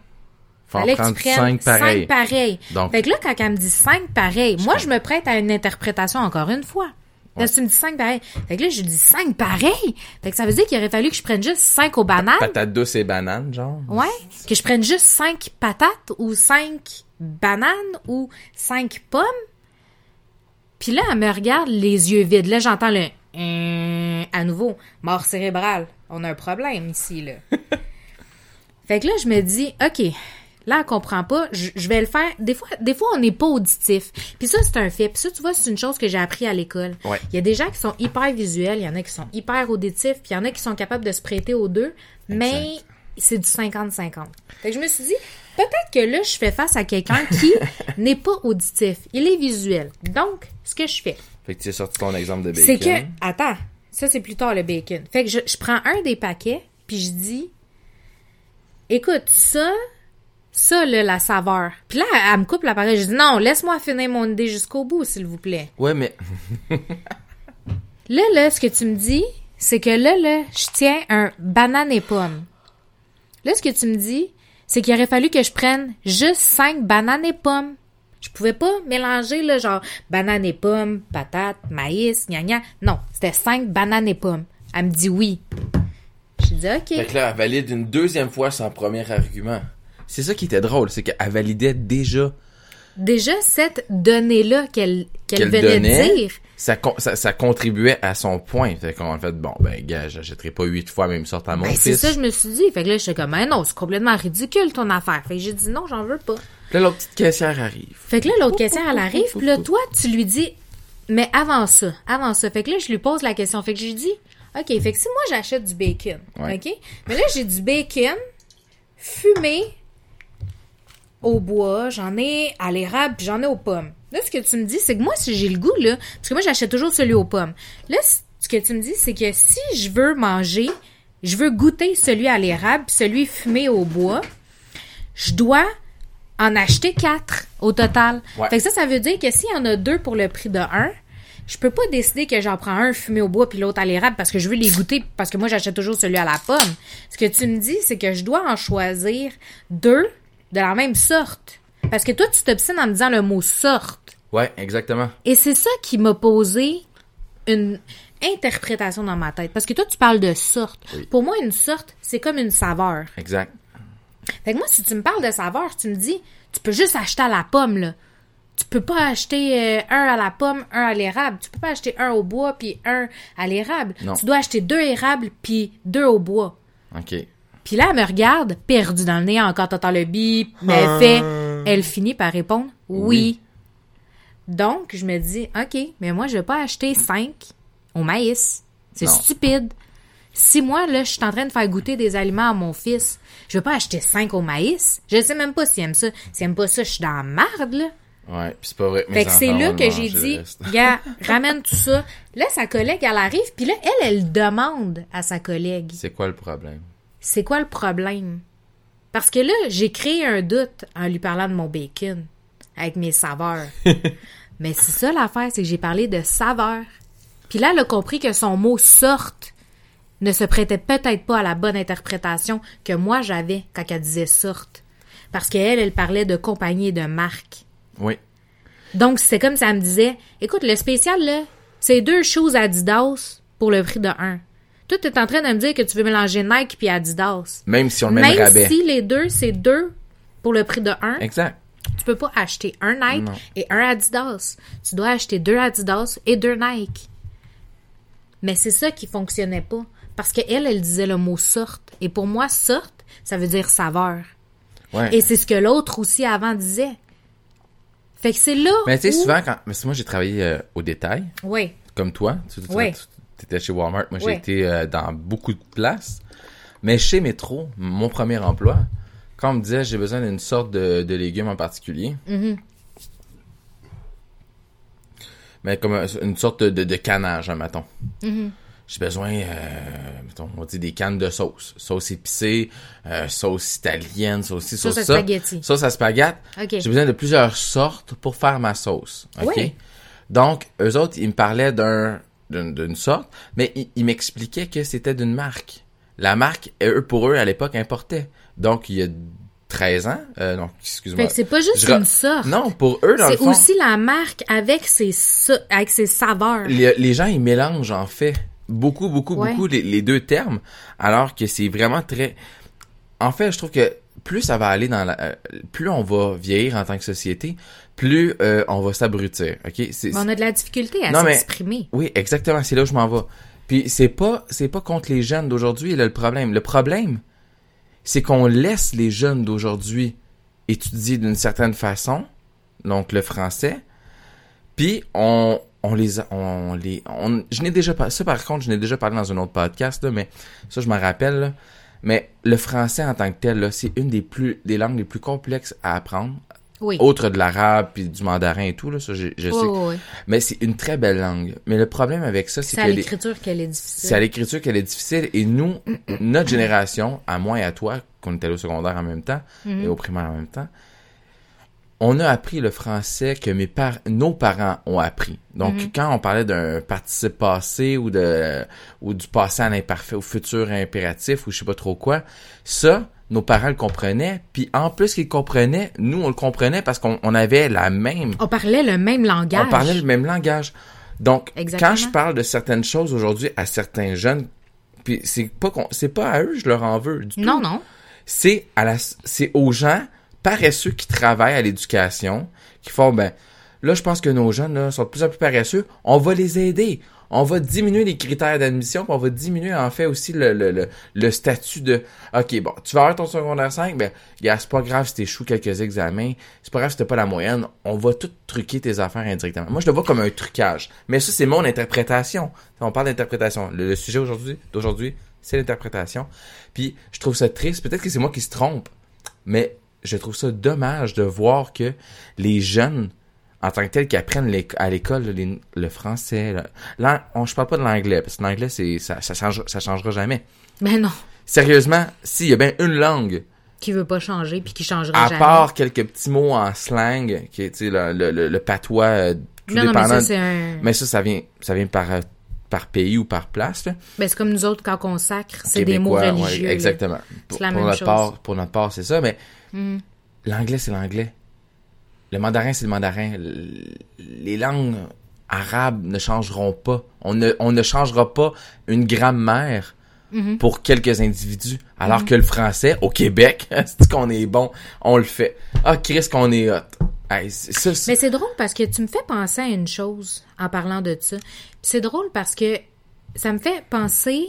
Speaker 1: Faut
Speaker 2: Fallait que tu prennes
Speaker 1: cinq pareils.
Speaker 2: cinq pareils.
Speaker 1: Donc-
Speaker 2: fait que là, quand elle me dit cinq pareils, moi, je me prête à une interprétation encore une fois. Là, tu me dis cinq pareils. Fait que là, je dis cinq pareils. Fait que ça veut dire qu'il aurait fallu que je prenne juste cinq aux bananes.
Speaker 1: Patate douce et banane, genre.
Speaker 2: Ouais. Que je prenne juste cinq patates ou cinq bananes ou cinq pommes. Puis là, elle me regarde les yeux vides. Là, j'entends le Euh, à nouveau, mort cérébrale. On a un problème ici, là. fait que là, je me dis, OK, là, elle comprend pas. Je, je vais le faire. Des fois, des fois on n'est pas auditif. Puis ça, c'est un fait. Puis ça, tu vois, c'est une chose que j'ai appris à l'école.
Speaker 1: Ouais.
Speaker 2: Il y a des gens qui sont hyper visuels, il y en a qui sont hyper auditifs, puis il y en a qui sont capables de se prêter aux deux, mais c'est du 50-50. Fait que je me suis dit, peut-être que là, je fais face à quelqu'un qui n'est pas auditif. Il est visuel. Donc, ce que je fais,
Speaker 1: Fait que tu as sorti ton exemple de bacon.
Speaker 2: c'est que, attends, ça c'est plus tard le bacon. Fait que je, je prends un des paquets, puis je dis, écoute, ça, ça, là, la saveur. Puis là, elle me coupe l'appareil. Je dis, non, laisse-moi finir mon idée jusqu'au bout, s'il vous plaît.
Speaker 1: Ouais, mais
Speaker 2: Là, là, ce que tu me dis, c'est que là, là, je tiens un banane et pomme. Là, ce que tu me dis, c'est qu'il aurait fallu que je prenne juste cinq bananes et pommes. Je pouvais pas mélanger, là, genre, banane et pommes, patates, maïs, gna gna. Non, c'était cinq bananes et pommes. Elle me dit oui. Je dis OK.
Speaker 1: Fait que là, elle valide une deuxième fois son premier argument. C'est ça qui était drôle, c'est qu'elle validait déjà
Speaker 2: Déjà, cette donnée-là qu'elle qu'elle
Speaker 1: qu'elle
Speaker 2: venait
Speaker 1: donnait.
Speaker 2: de dire,
Speaker 1: Ça, ça, ça contribuait à son point. Fait qu'on a fait, bon, ben, gars, j'achèterai pas huit fois même sorte à mon
Speaker 2: ben, c'est
Speaker 1: fils.
Speaker 2: ça, je me suis dit. Fait que là, j'étais comme, ben non, c'est complètement ridicule ton affaire. Fait que j'ai dit non, j'en veux pas.
Speaker 1: Puis là, l'autre petite caissière arrive.
Speaker 2: Fait que là, l'autre caissière, elle arrive, puis là, toi, tu lui dis, mais avant ça, avant ça. Fait que là, je lui pose la question. Fait que je lui dis, OK, fait que si moi, j'achète du bacon,
Speaker 1: Ouais.
Speaker 2: OK? Mais là, j'ai du bacon fumé au bois, j'en ai à l'érable, puis j'en ai aux pommes. Là, ce que tu me dis, c'est que moi, si j'ai le goût, là, parce que moi, j'achète toujours celui aux pommes. Là, ce que tu me dis, c'est que si je veux manger, je veux goûter celui à l'érable, celui fumé au bois, je dois en acheter quatre au total.
Speaker 1: Ouais.
Speaker 2: Fait que ça, ça veut dire que s'il y en a deux pour le prix de un, je peux pas décider que j'en prends un fumé au bois puis l'autre à l'érable parce que je veux les goûter parce que moi j'achète toujours celui à la pomme. Ce que tu me dis, c'est que je dois en choisir deux de la même sorte. Parce que toi, tu t'obstines en me disant le mot sorte.
Speaker 1: Ouais, exactement.
Speaker 2: Et c'est ça qui m'a posé une interprétation dans ma tête. Parce que toi, tu parles de sorte.
Speaker 1: Oui.
Speaker 2: Pour moi, une sorte, c'est comme une saveur.
Speaker 1: Exact.
Speaker 2: Fait que moi, si tu me parles de saveur, tu me dis, tu peux juste acheter à la pomme, là. Tu peux pas acheter euh, un à la pomme, un à l'érable. Tu peux pas acheter un au bois puis un à l'érable.
Speaker 1: Non.
Speaker 2: Tu dois acheter deux érables puis deux au bois.
Speaker 1: OK.
Speaker 2: Puis là, elle me regarde, perdue dans le nez, encore t'entends le bip, mais elle fait, elle finit par répondre oui.
Speaker 1: Oui.
Speaker 2: Donc, je me dis, OK, mais moi, je vais pas acheter cinq au maïs. C'est stupide. Si moi, là, je suis en train de faire goûter des aliments à mon fils, je vais pas acheter cinq au maïs. Je sais même pas s'il aime ça. S'il aime pas ça, je suis dans la marde, là.
Speaker 1: Ouais, pis c'est pas vrai.
Speaker 2: Fait que c'est là que j'ai dit, gars, ramène tout ça. Là, sa collègue, elle arrive, puis là, elle, elle demande à sa collègue.
Speaker 1: C'est quoi le problème?
Speaker 2: C'est quoi le problème? Parce que là, j'ai créé un doute en lui parlant de mon bacon avec mes saveurs. Mais c'est ça l'affaire, c'est que j'ai parlé de saveurs. Puis là, elle a compris que son mot sorte ne se prêtait peut-être pas à la bonne interprétation que moi j'avais quand elle disait sorte. Parce qu'elle, elle parlait de compagnie et de marque.
Speaker 1: Oui.
Speaker 2: Donc, c'est comme ça me disait, écoute, le spécial, là, c'est deux choses Adidas pour le prix de un. Toi, t'es en train de me dire que tu veux mélanger Nike puis Adidas.
Speaker 1: Même si on le met
Speaker 2: Même
Speaker 1: rabais.
Speaker 2: si les deux, c'est deux pour le prix de un,
Speaker 1: Exact.
Speaker 2: tu peux pas acheter un Nike
Speaker 1: Non.
Speaker 2: et un Adidas. Tu dois acheter deux Adidas et deux Nike. Mais c'est ça qui fonctionnait pas. Parce qu'elle, elle disait le mot sorte. Et pour moi, sorte, ça veut dire saveur.
Speaker 1: Ouais.
Speaker 2: Et c'est ce que l'autre aussi avant disait. Fait que c'est là.
Speaker 1: Mais tu sais,
Speaker 2: où-
Speaker 1: souvent, quand. Mais moi, j'ai travaillé euh, au détail,
Speaker 2: Oui.
Speaker 1: comme toi. Tu, tu,
Speaker 2: Oui.
Speaker 1: tu étais chez Walmart. Moi, j'ai été euh, dans beaucoup de places. Mais chez Métro, mon premier emploi, quand on me disait j'ai besoin d'une sorte de, de légumes en particulier,
Speaker 2: Mm-hmm.
Speaker 1: mais comme un- une sorte de, de canage, hein, mettons.
Speaker 2: Mm-hmm.
Speaker 1: J'ai besoin, euh, mettons, on dit des cannes de sauce. Sauce épicée, euh, sauce italienne, sauce ci, sauce
Speaker 2: Sauce
Speaker 1: ça.
Speaker 2: spaghetti.
Speaker 1: Sauce à spaghetti. J'ai besoin de plusieurs sortes pour faire ma sauce. OK?
Speaker 2: Oui.
Speaker 1: Donc, eux autres, ils me parlaient d'un, d'une, sorte, mais ils, ils m'expliquaient que c'était d'une marque. La marque, eux, pour eux, à l'époque, importait. Donc, il y a 13 ans, euh, non, excuse-moi.
Speaker 2: C'est pas juste
Speaker 1: Je
Speaker 2: une sorte.
Speaker 1: Non, pour eux, dans le
Speaker 2: C'est
Speaker 1: fond,
Speaker 2: aussi la marque avec ses, avec ses saveurs.
Speaker 1: les, les gens, ils mélangent, en fait, beaucoup, beaucoup,
Speaker 2: Ouais.
Speaker 1: beaucoup les, les deux termes, alors que c'est vraiment très... En fait, je trouve que plus ça va aller dans la... euh, plus on va vieillir en tant que société, plus euh, on va s'abrutir, OK? C'est,
Speaker 2: Mais on a de la difficulté à
Speaker 1: mais-
Speaker 2: s'exprimer.
Speaker 1: Oui, exactement, c'est là où je m'en vais. Puis c'est pas c'est pas contre les jeunes d'aujourd'hui le problème. Le problème, c'est qu'on laisse les jeunes d'aujourd'hui étudier d'une certaine façon, donc le français, puis on on les a- on les on je n'ai déjà pas ça par contre, je n'ai déjà parlé dans un autre podcast là, mais ça je m'en rappelle là. Mais le français en tant que tel c'est une des plus des langues les plus complexes à apprendre,
Speaker 2: Oui.
Speaker 1: autre de l'arabe puis du mandarin et tout là, ça je, je
Speaker 2: Oui,
Speaker 1: sais.
Speaker 2: oui.
Speaker 1: Mais c'est une très belle langue. Mais le problème avec ça, c'est
Speaker 2: C'est
Speaker 1: que
Speaker 2: à
Speaker 1: les-
Speaker 2: l'écriture qu'elle est
Speaker 1: c'est
Speaker 2: difficile.
Speaker 1: à l'écriture qu'elle est difficile. Et nous, notre génération, à moi et à toi, qu'on était au secondaire en même temps
Speaker 2: Mhm.
Speaker 1: et au primaire en même temps, on a appris le français que mes par nos parents ont appris. Donc,
Speaker 2: Mhm.
Speaker 1: quand on parlait d'un participe passé ou de ou du passé à l'imparfait au futur impératif ou je sais pas trop quoi, ça, nos parents le comprenaient. Puis en plus qu'ils comprenaient, nous on le comprenait parce qu'on on avait la même
Speaker 2: On parlait le même langage.
Speaker 1: on parlait le même langage. Donc,
Speaker 2: Exactement.
Speaker 1: quand je parle de certaines choses aujourd'hui à certains jeunes, puis c'est pas qu'on- c'est pas à eux je leur en veux du tout.
Speaker 2: Non, non.
Speaker 1: C'est à la c'est aux gens paresseux qui travaillent à l'éducation qui font ben là je pense que nos jeunes là, sont de plus en plus paresseux, on va les aider. On va diminuer les critères d'admission, puis on va diminuer en fait aussi le, le, le, le statut de OK, bon, tu vas avoir ton secondaire 5, ben gars, c'est pas grave si t'échoues quelques examens, c'est pas grave si t'as pas la moyenne, on va tout truquer tes affaires indirectement. Moi je le vois comme un trucage. Mais ça c'est mon interprétation. On parle d'interprétation. Le, sujet aujourd'hui d'aujourd'hui, c'est l'interprétation. Puis je trouve ça triste, peut-être que c'est moi qui se trompe, mais je trouve ça dommage de voir que les jeunes, en tant que tels, qui apprennent à l'école le français, l'an- on, je parle pas de l'anglais, parce que l'anglais, c'est, ça, ça, change, ça changera jamais.
Speaker 2: Ben non.
Speaker 1: Sérieusement, s'il y a bien une langue,
Speaker 2: Qui veut pas changer puis qui changera
Speaker 1: à
Speaker 2: jamais.
Speaker 1: part quelques petits mots en slang, qui est, le, le, le, le patois, euh, tout
Speaker 2: non, non, mais
Speaker 1: dépendant.
Speaker 2: ça, un...
Speaker 1: mais ça, ça vient, ça vient par, euh, par pays ou par place, là.
Speaker 2: Ben, c'est comme nous autres, quand on sacre, c'est des mots
Speaker 1: ouais,
Speaker 2: religieux. là.
Speaker 1: exactement. Pour,
Speaker 2: C'est la
Speaker 1: pour
Speaker 2: même
Speaker 1: notre
Speaker 2: chose.
Speaker 1: part, pour notre part, c'est ça, mais
Speaker 2: Mhm.
Speaker 1: l'anglais, c'est l'anglais. Le mandarin, c'est le mandarin. Les langues arabes ne changeront pas. On ne, on ne changera pas une grammaire
Speaker 2: Mhm.
Speaker 1: pour quelques individus. Alors que le français, au Québec, c'est qu'on est bon, on le fait. Ah, Chris, qu'on est hot. Hey,
Speaker 2: Mais c'est drôle parce que tu me fais penser à une chose en parlant de ça. C'est drôle parce que ça me fait penser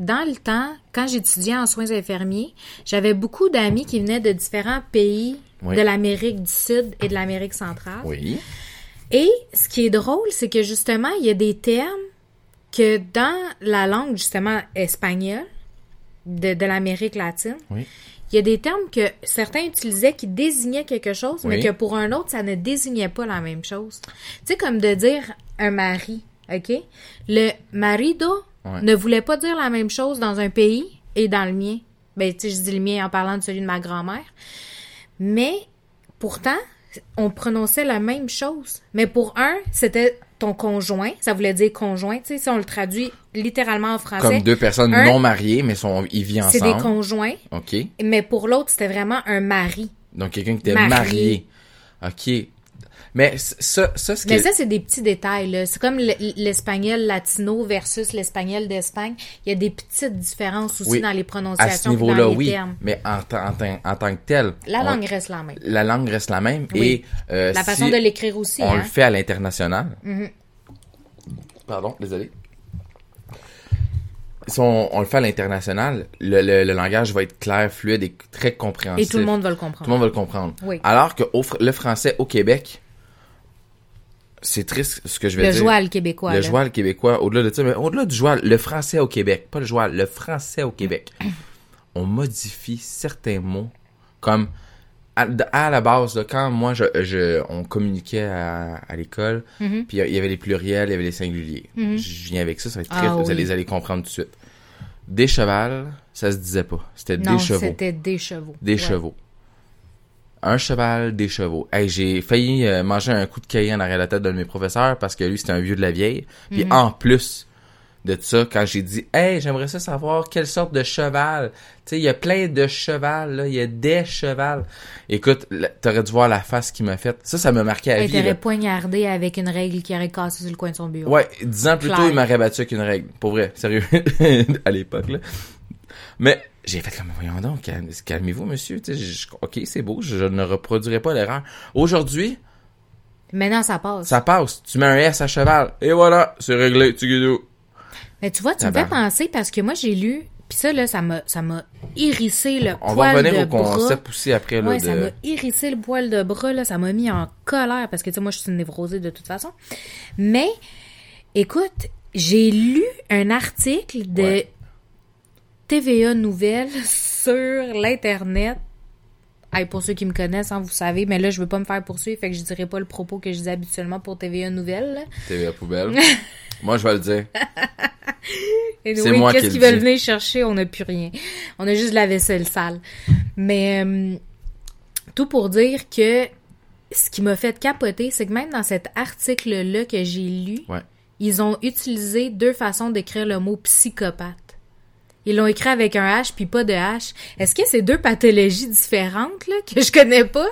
Speaker 2: dans le temps, quand j'étudiais en soins infirmiers, j'avais beaucoup d'amis qui venaient de différents pays
Speaker 1: Oui.
Speaker 2: de l'Amérique du Sud et de l'Amérique centrale.
Speaker 1: Oui.
Speaker 2: Et ce qui est drôle, c'est que justement, il y a des termes que dans la langue, justement, espagnole, de, de l'Amérique latine,
Speaker 1: Oui.
Speaker 2: il y a des termes que certains utilisaient qui désignaient quelque chose, mais que pour un autre, ça ne désignait pas la même chose. Tu sais, comme de dire un mari, OK? Le marido
Speaker 1: Ouais.
Speaker 2: ne voulait pas dire la même chose dans un pays et dans le mien. Ben, tu sais, je dis le mien en parlant de celui de ma grand-mère. Mais pourtant, on prononçait la même chose. Mais pour un, c'était ton conjoint, ça voulait dire conjoint, tu sais, si on le traduit littéralement en français.
Speaker 1: Comme deux personnes
Speaker 2: un-
Speaker 1: non mariées, mais sont, ils vivent
Speaker 2: C'est
Speaker 1: ensemble.
Speaker 2: des conjoints,
Speaker 1: OK.
Speaker 2: mais pour l'autre, c'était vraiment un mari.
Speaker 1: Donc, quelqu'un qui était
Speaker 2: Marié.
Speaker 1: marié. OK. Mais ça, ça, ce
Speaker 2: Mais c'est des petits détails. C'est comme l'espagnol latino versus l'espagnol d'Espagne. Il y a des petites différences aussi
Speaker 1: Oui.
Speaker 2: dans les
Speaker 1: à
Speaker 2: prononciations
Speaker 1: ce
Speaker 2: puis
Speaker 1: niveau-là,
Speaker 2: dans les
Speaker 1: oui.
Speaker 2: termes.
Speaker 1: Mais en, tant- en, en tant que tel,
Speaker 2: La
Speaker 1: on-
Speaker 2: langue reste la même.
Speaker 1: la langue reste la même.
Speaker 2: Oui.
Speaker 1: Et euh,
Speaker 2: La façon
Speaker 1: si
Speaker 2: de l'écrire aussi.
Speaker 1: on
Speaker 2: hein.
Speaker 1: le fait à l'international.
Speaker 2: Mhm.
Speaker 1: Pardon, désolé. Si on, on le fait à l'international, le, le- le langage va être clair, fluide et très compréhensif.
Speaker 2: Et tout le monde va le
Speaker 1: Tout le
Speaker 2: comprendre.
Speaker 1: monde va le comprendre.
Speaker 2: Oui.
Speaker 1: Alors que au le français au Québec, c'est triste ce que je vais
Speaker 2: Le
Speaker 1: dire.
Speaker 2: joual québécois.
Speaker 1: le joual québécois, au-delà de ça, mais au-delà du joual, le français au Québec, pas le joual, le français au Québec, on modifie certains mots comme à, à la base, là, quand moi, je, je, on communiquait à, à l'école,
Speaker 2: Mhm.
Speaker 1: puis il y avait les pluriels, il y avait les singuliers.
Speaker 2: Mhm.
Speaker 1: Je viens avec ça, ça va être
Speaker 2: Ah
Speaker 1: vous
Speaker 2: oui.
Speaker 1: allez, vous allez comprendre tout de suite. Des chevals, ça se disait pas. C'était des chevaux.
Speaker 2: c'était des chevaux.
Speaker 1: Des
Speaker 2: Ouais.
Speaker 1: chevaux. Un cheval, des chevaux. Hey, j'ai failli euh, manger un coup de cahier en arrière de la tête d'un de mes professeurs parce que lui, c'était un vieux de la vieille. Puis
Speaker 2: Mhm.
Speaker 1: en plus de ça, quand j'ai dit « Hey, j'aimerais ça savoir quelle sorte de cheval. » Tu sais, il y a plein de chevals, là. Il y a des chevals. Écoute, t'aurais dû voir la face qu'il m'a faite. Ça, ça m'a marqué à vie. là.
Speaker 2: t'aurait poignardé avec une règle qui aurait cassé sur le coin de son bureau.
Speaker 1: Ouais, dix ans plus tôt, il m'aurait battu avec une règle. Pour vrai, sérieux. à l'époque, là. Mais j'ai fait comme, voyons donc, calme- calmez-vous, monsieur. Je- ok, c'est beau, je, je ne reproduirai pas l'erreur. Aujourd'hui,
Speaker 2: Maintenant, ça passe.
Speaker 1: ça passe. Tu mets un S à cheval. Et voilà, c'est réglé, tu guidou.
Speaker 2: Mais tu vois, tu me fais penser parce que moi, j'ai lu, puis ça, là, ça m'a, ça m'a hérissé le
Speaker 1: On va
Speaker 2: poil
Speaker 1: revenir
Speaker 2: de
Speaker 1: au
Speaker 2: bras.
Speaker 1: concept aussi après, là,
Speaker 2: Ouais, ça
Speaker 1: de...
Speaker 2: m'a hérissé le poil de bras, là. Ça m'a mis en colère parce que, tu sais, moi, je suis une névrosée de toute façon. Mais, écoute, j'ai lu un article de
Speaker 1: Ouais.
Speaker 2: TVA Nouvelles sur l'Internet. Hey, pour ceux qui me connaissent, hein, vous savez, mais là, je veux pas me faire poursuivre, fait que je dirai pas le propos que je dis habituellement pour TVA Nouvelles. là.
Speaker 1: TVA poubelle. Moi, je vais le dire. C'est moi
Speaker 2: qu'est-ce
Speaker 1: qui
Speaker 2: qu'ils
Speaker 1: le
Speaker 2: veulent venir chercher? On n'a plus rien. On a juste de la vaisselle sale. Mais euh, tout pour dire que ce qui m'a fait capoter, c'est que même dans cet article-là que j'ai lu,
Speaker 1: Ouais.
Speaker 2: ils ont utilisé deux façons d'écrire le mot psychopathe. Ils l'ont écrit avec un H puis pas de H. Est-ce que c'est deux pathologies différentes là, que je connais pas?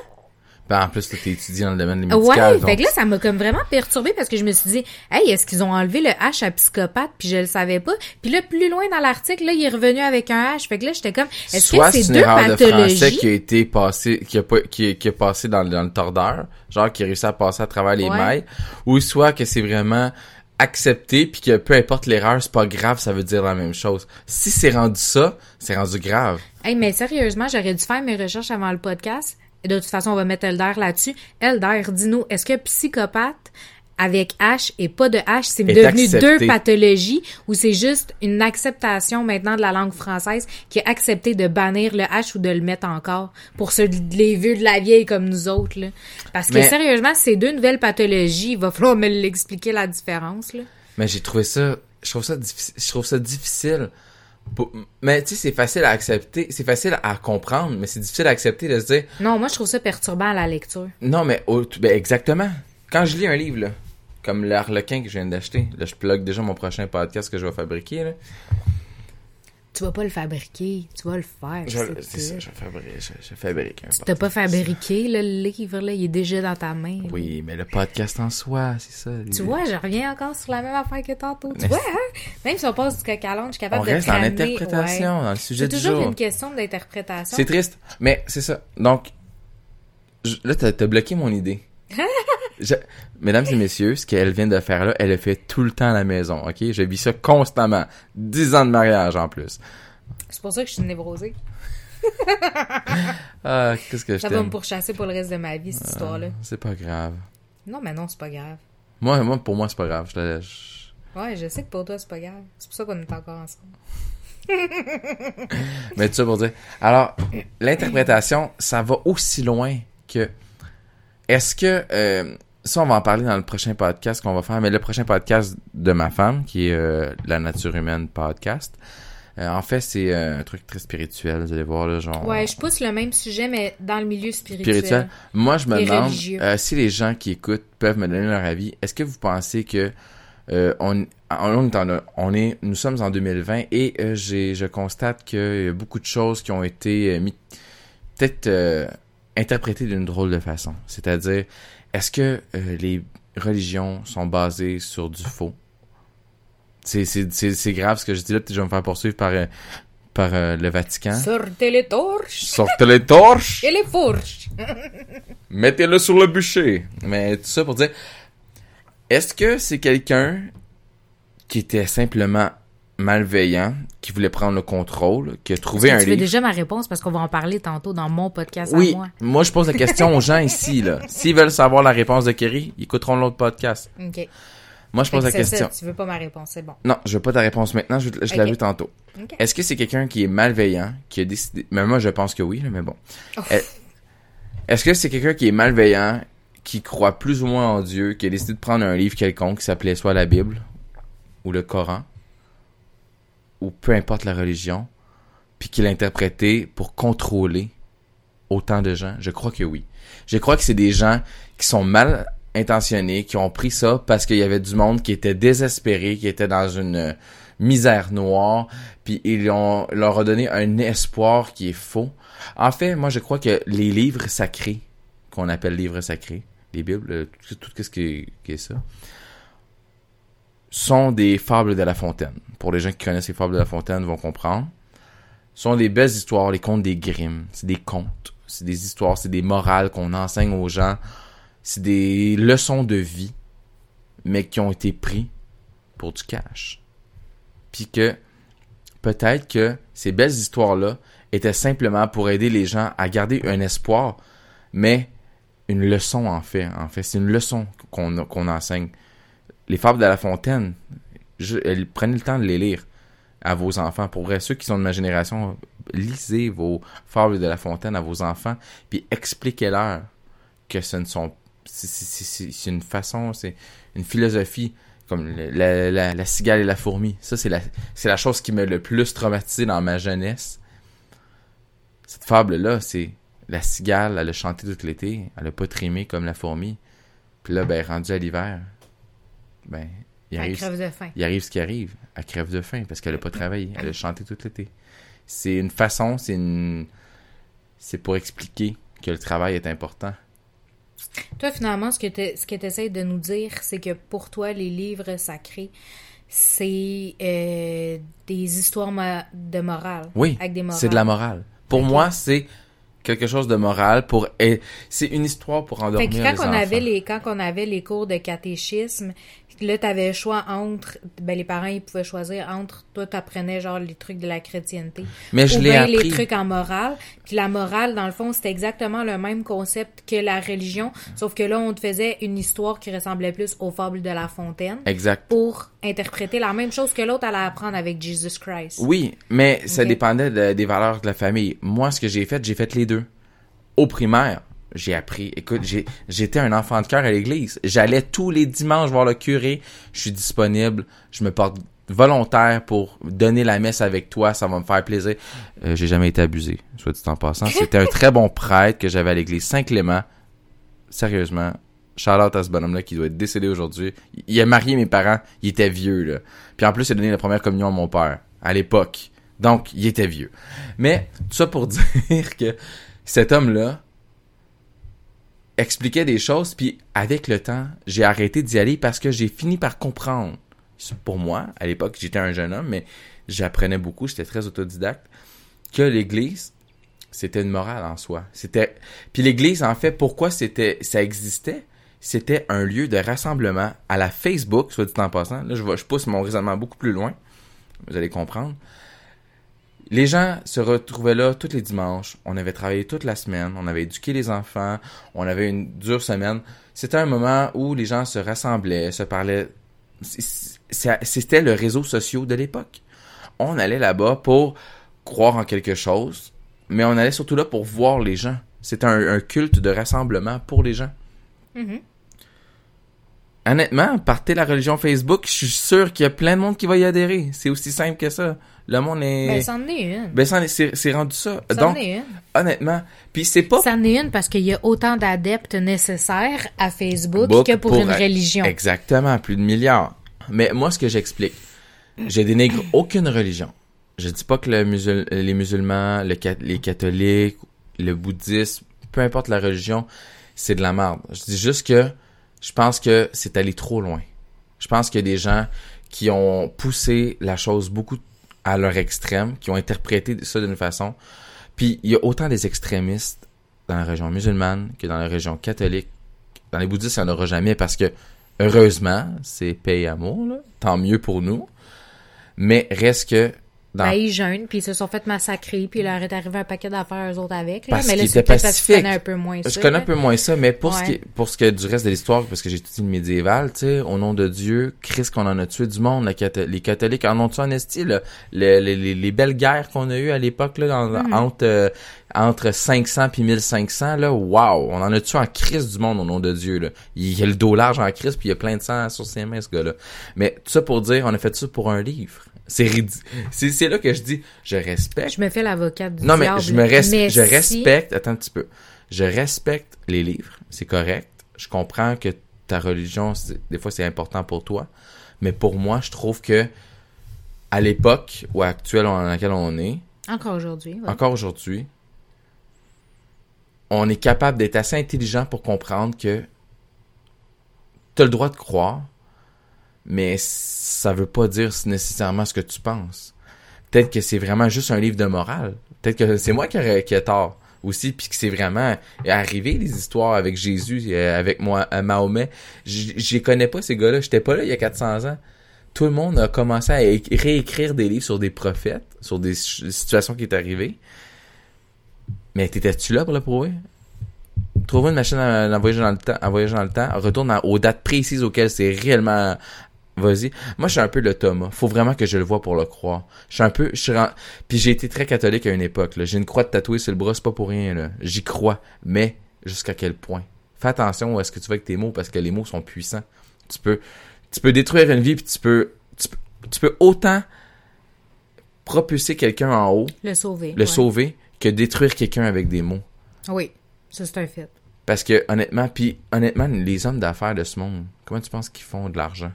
Speaker 1: Ben, en plus, t'es étudié dans le domaine médical.
Speaker 2: Ouais,
Speaker 1: donc
Speaker 2: fait que là, ça m'a comme vraiment perturbée parce que je me suis dit, hey, est-ce qu'ils ont enlevé le H à psychopathe? Puis je le savais pas. Puis là, plus loin dans l'article, là, il est revenu avec un H. Fait que là, j'étais comme, est-ce
Speaker 1: Soit
Speaker 2: que c'est
Speaker 1: c'est
Speaker 2: deux
Speaker 1: erreur de français
Speaker 2: pathologies?
Speaker 1: qui a été passé, qui a, pas, qui, qui a passé dans, le- dans le tordeur, genre qui a réussi à passer à travers les
Speaker 2: Ouais.
Speaker 1: mailles, ou soit que c'est vraiment accepté puis que peu importe l'erreur, c'est pas grave, ça veut dire la même chose. Si c'est rendu ça, c'est rendu grave.
Speaker 2: Hey, mais sérieusement, j'aurais dû faire mes recherches avant le podcast. De toute façon, on va mettre Elder là-dessus. Elder, dis-nous, est-ce que psychopathe avec H et pas de H, c'est
Speaker 1: Est
Speaker 2: devenu
Speaker 1: accepté.
Speaker 2: deux pathologies ou c'est juste une acceptation maintenant de la langue française qui a accepté de bannir le H ou de le mettre encore pour ceux de- les vieux de la vieille comme nous autres, là. Parce que
Speaker 1: Mais-
Speaker 2: sérieusement, c'est deux nouvelles pathologies. Il va falloir me l'expliquer la différence, là.
Speaker 1: Mais j'ai trouvé ça, je trouve ça difficile, je trouve ça difficile. Mais tu sais, c'est facile à accepter, c'est facile à comprendre, mais c'est difficile à accepter de se dire,
Speaker 2: Non, moi, je trouve ça perturbant à la lecture.
Speaker 1: non mais ben, exactement. Quand je lis un livre là, comme l'Arlequin que je viens d'acheter, là je plug déjà mon prochain podcast que je vais fabriquer là.
Speaker 2: Tu vas pas le fabriquer, tu vas le faire.
Speaker 1: Je,
Speaker 2: c'est
Speaker 1: c'est ça, je fabrique, je, je fabrique un
Speaker 2: Tu t'as pas fabriqué le livre, là, il est déjà dans ta main. là.
Speaker 1: Oui, mais le podcast en soi, c'est ça.
Speaker 2: Tu vois, je reviens encore sur la même affaire que tantôt. Tu vois, hein? Même si on passe du coq à l'âne, je suis
Speaker 1: On
Speaker 2: capable de
Speaker 1: reste dans
Speaker 2: traîner,
Speaker 1: l'interprétation,
Speaker 2: ouais.
Speaker 1: dans le sujet
Speaker 2: C'est
Speaker 1: du
Speaker 2: toujours
Speaker 1: jour.
Speaker 2: une question d'interprétation.
Speaker 1: C'est triste, mais c'est ça. Donc, là, t'as t'as bloqué mon idée. Je- Mesdames et messieurs, ce qu'elle vient de faire là, elle le fait tout le temps à la maison, ok? Je vis ça constamment. Dix ans de mariage en plus.
Speaker 2: C'est pour ça que je suis névrosée.
Speaker 1: Ah, qu'est-ce que je
Speaker 2: Ça va me pourchasser pour le reste de ma vie, cette histoire-là.
Speaker 1: C'est pas grave.
Speaker 2: Non, mais non, c'est pas grave.
Speaker 1: Moi, moi, pour moi, c'est pas grave. Je
Speaker 2: Ouais, je sais que pour toi, c'est pas grave. C'est pour ça qu'on est encore ensemble.
Speaker 1: Mais tout ça pour dire. Alors, l'interprétation, ça va aussi loin que. Est-ce que. euh, ça, on va en parler dans le prochain podcast qu'on va faire, mais le prochain podcast de ma femme, qui est euh, La Nature Humaine Podcast, Euh, en fait, c'est euh, un truc très spirituel, vous allez voir, là, genre...
Speaker 2: Ouais, je pousse le même sujet, mais dans le milieu spirituel.
Speaker 1: spirituel. Moi, je me demande, euh, si les gens qui écoutent peuvent me donner leur avis, est-ce que vous pensez que euh, on, on, est en- on est, nous sommes en 2020 et euh, j'ai, je constate qu'il y a beaucoup de choses qui ont été euh, mis, peut-être euh, interprétées d'une drôle de façon. C'est-à-dire, est-ce que euh, les religions sont basées sur du faux? C'est, grave ce que je dis là, peut-être je vais me faire poursuivre par, euh, par euh, le Vatican.
Speaker 2: Sortez les torches
Speaker 1: Sortez les torches!
Speaker 2: et les fourches.
Speaker 1: Mettez-le sur le bûcher. Mais tout ça pour dire, est-ce que c'est quelqu'un qui était simplement malveillant, qui voulait prendre le contrôle, qui a trouvé un
Speaker 2: tu veux
Speaker 1: livre?
Speaker 2: déjà ma réponse? Parce qu'on va en parler tantôt dans mon podcast
Speaker 1: Oui,
Speaker 2: à moi.
Speaker 1: moi je pose la question aux gens ici là. S'ils veulent savoir la réponse de Kerry, ils écouteront l'autre podcast.
Speaker 2: OK.
Speaker 1: Moi je pose la question.
Speaker 2: ça, tu veux pas ma réponse, c'est bon.
Speaker 1: Non, je veux pas ta réponse maintenant, je, je la veux tantôt.
Speaker 2: OK.
Speaker 1: Est-ce que c'est quelqu'un qui est malveillant, qui a décidé... Mais moi, je pense que oui, là, mais bon. Est- Est-ce que c'est quelqu'un qui est malveillant, qui croit plus ou moins en Dieu, qui a décidé de prendre un livre quelconque qui s'appelait soit la Bible, ou le Coran, ou peu importe la religion, puis qui l'a interprété pour contrôler autant de gens? Je crois que oui. Je crois que c'est des gens qui sont mal intentionnés, qui ont pris ça parce qu'il y avait du monde qui était désespéré, qui était dans une euh, misère noire, puis ils ont, leur a donné un espoir qui est faux. En fait, moi, je crois que les livres sacrés, qu'on appelle livres sacrés, les Bibles, euh, tout, tout ce qui est, qui est ça, sont des fables de La Fontaine. Pour les gens qui connaissent les fables de La Fontaine vont comprendre. sont des belles histoires, les contes des Grimm. C'est des contes. C'est des histoires, c'est des morales qu'on enseigne aux gens. C'est des leçons de vie, mais qui ont été pris pour du cash. Puis que peut-être que ces belles histoires-là étaient simplement pour aider les gens à garder un espoir, mais une leçon en fait. En fait, c'est une leçon qu'on enseigne. Les fables de La Fontaine, elles- prenez le temps de les lire à vos enfants. Pour ceux qui sont de ma génération, lisez vos fables de La Fontaine à vos enfants, puis expliquez-leur que ce ne sont c'est- une façon, c'est une philosophie comme la, cigale et la fourmi. Ça, c'est la, chose qui m'a le plus traumatisé dans ma jeunesse. Cette fable-là, c'est la cigale, elle a chanté tout l'été, elle a pas trimé comme la fourmi. Puis là, ben, rendu à l'hiver, ben, il
Speaker 2: Elle
Speaker 1: arrive,
Speaker 2: crève de faim.
Speaker 1: il arrive ce qui arrive. Elle crève de faim parce qu'elle a pas travaillé. Elle a chanté tout l'été. C'est une façon, c'est une, c'est pour expliquer que le travail est important.
Speaker 2: Toi, finalement, ce que tu ce essaies de nous dire, c'est que pour toi, les livres sacrés, c'est euh, des histoires de morale.
Speaker 1: Oui, c'est de la morale. Pour moi, c'est quelque chose de moral pour c'est une histoire pour
Speaker 2: Fait
Speaker 1: endormir les
Speaker 2: on,
Speaker 1: enfants.
Speaker 2: avait les, quand on avait les cours de catéchisme, là, t'avais le choix entre, ben, les parents, ils pouvaient choisir entre, toi, t'apprenais genre les trucs de la chrétienté.
Speaker 1: Mais je
Speaker 2: ou
Speaker 1: l'ai
Speaker 2: bien
Speaker 1: appris.
Speaker 2: les trucs en morale. Puis la morale, dans le fond, c'était exactement le même concept que la religion, sauf que là, on te faisait une histoire qui ressemblait plus aux fables de La Fontaine
Speaker 1: Exact.
Speaker 2: pour interpréter la même chose que l'autre allait apprendre avec Jesus Christ.
Speaker 1: Oui, mais ça dépendait de- des valeurs de la famille. Moi, ce que j'ai fait, j'ai fait les deux. Au primaire, j'ai appris. Écoute, j'ai, j'étais un enfant de cœur à l'église. J'allais tous les dimanches voir le curé. Je suis disponible. Je me porte volontaire pour donner la messe avec toi. Ça va me faire plaisir. Euh, j'ai jamais été abusé, soit dit en passant. C'était un très bon prêtre que j'avais à l'église Saint-Clément. Sérieusement. Out à ce bonhomme-là qui doit être décédé aujourd'hui. Il- Il a marié mes parents. Il était vieux, là. Puis en plus, il a donné la première communion à mon père. À l'époque. Donc, il était vieux. Mais, tout ça pour dire que cet homme-là expliquait des choses, puis avec le temps, j'ai arrêté d'y aller parce que j'ai fini par comprendre. Pour moi, à l'époque, j'étais un jeune homme, mais j'apprenais beaucoup, j'étais très autodidacte, que l'Église, c'était une morale en soi. C'était puis l'Église, en fait, pourquoi c'était ça existait, c'était un lieu de rassemblement à la Facebook, soit dit en passant. Là, je, je pousse mon raisonnement beaucoup plus loin. Vous allez comprendre. Les gens se retrouvaient là tous les dimanches. On avait travaillé toute la semaine. On avait éduqué les enfants. On avait une dure semaine. C'était un moment où les gens se rassemblaient, se parlaient. C'était le réseau social de l'époque. On allait là-bas pour croire en quelque chose, mais on allait surtout là pour voir les gens. C'était un, culte de rassemblement pour les gens.
Speaker 2: Mhm.
Speaker 1: Honnêtement, partez la religion Facebook, je suis sûr qu'il y a plein de monde qui va y adhérer. C'est aussi simple que ça. Le monde est...
Speaker 2: Ben, c'en est une.
Speaker 1: Ben, c'en est- c'est rendu ça.
Speaker 2: C'en
Speaker 1: Donc,
Speaker 2: est une.
Speaker 1: honnêtement, puis c'est pas
Speaker 2: C'en est une parce qu'il y a autant d'adeptes nécessaires à Facebook
Speaker 1: Book
Speaker 2: que pour, une religion.
Speaker 1: Exactement, plus de milliards. Mais moi, ce que j'explique, je dénigre aucune religion. Je dis pas que le musul- les musulmans, le les catholiques, le bouddhisme, peu importe la religion, c'est de la merde. Je dis juste que je pense que c'est allé trop loin. Je pense qu'il y a des gens qui ont poussé la chose beaucoup à leur extrême, qui ont interprété ça d'une façon. Puis il y a autant des extrémistes dans la région musulmane que dans la région catholique. Dans les bouddhistes, il n'y en aura jamais parce que, heureusement, c'est paix et amour, tant mieux pour nous. Mais reste que dans
Speaker 2: Ben, ils jeûnent, puis ils se sont fait massacrer, puis il leur est arrivé un paquet d'affaires eux autres avec. Là.
Speaker 1: Parce
Speaker 2: mais là, c'est
Speaker 1: étaient
Speaker 2: peut-être parce que tu
Speaker 1: pacifiques.
Speaker 2: connais un peu moins ça.
Speaker 1: Je connais un
Speaker 2: là.
Speaker 1: peu moins ça, mais pour ce qui pour ce qui est du reste de l'histoire, parce que j'ai étudié le médiéval, tu sais, au nom de Dieu, Christ qu'on en a tué du monde, les catholiques en ont tué en esti, là? Le- les, les, les belles guerres qu'on a eues à l'époque, là, dans-
Speaker 2: Mm.
Speaker 1: entre, euh, entre 500 puis 1500, là, wow, on en a tué en Christ du monde au nom de Dieu, là? Il y a le dos large en Christ, puis il y a plein de sang sur ses mains, ce gars-là. Mais tout ça pour dire, on a fait ça pour un livre. C'est ridi- c'est c'est là que je dis, je respecte
Speaker 2: Je me fais l'avocate du
Speaker 1: non, mais
Speaker 2: diable.
Speaker 1: je me res-
Speaker 2: Mais
Speaker 1: je
Speaker 2: si-
Speaker 1: respecte, attends un petit peu. Je respecte les livres, c'est correct. Je comprends que ta religion, des fois, c'est important pour toi. Mais pour moi, je trouve que à l'époque ou actuelle dans laquelle on est,
Speaker 2: Encore aujourd'hui. ouais.
Speaker 1: encore aujourd'hui, on est capable d'être assez intelligent pour comprendre que tu as le droit de croire, mais ça veut pas dire nécessairement ce que tu penses. Peut-être que c'est vraiment juste un livre de morale. Peut-être que c'est moi qui ai, qui ai tort aussi, puis que c'est vraiment arrivé les histoires avec Jésus, euh, avec moi, euh, Mahomet. J'y connais pas ces gars-là. J'étais pas là il y a 400 ans. Tout le monde a commencé à réécrire des livres sur des prophètes, sur des situations qui est arrivées. Mais t'étais-tu là pour le prouver? Trouve une machine à, à dans le temps, à dans le temps, retourne aux dates précises auxquelles c'est réellement. Vas-y. Moi, je suis un peu le Thomas. Faut vraiment que je le vois pour le croire. Je suis un peu, je suis puis j'ai été très catholique à une époque, là. J'ai une croix de tatouée sur le bras, c'est pas pour rien, là. J'y crois. Mais, jusqu'à quel point? Fais attention à ce que tu fais avec tes mots, parce que les mots sont puissants. Tu peux, tu peux détruire une vie, puis tu peux, tu, peux- tu peux autant propulser quelqu'un en haut,
Speaker 2: Le sauver.
Speaker 1: le
Speaker 2: ouais.
Speaker 1: sauver, que détruire quelqu'un avec des mots.
Speaker 2: Oui, ça c'est un fait.
Speaker 1: Parce que honnêtement, puis honnêtement, les hommes d'affaires de ce monde, comment tu penses qu'ils font de l'argent?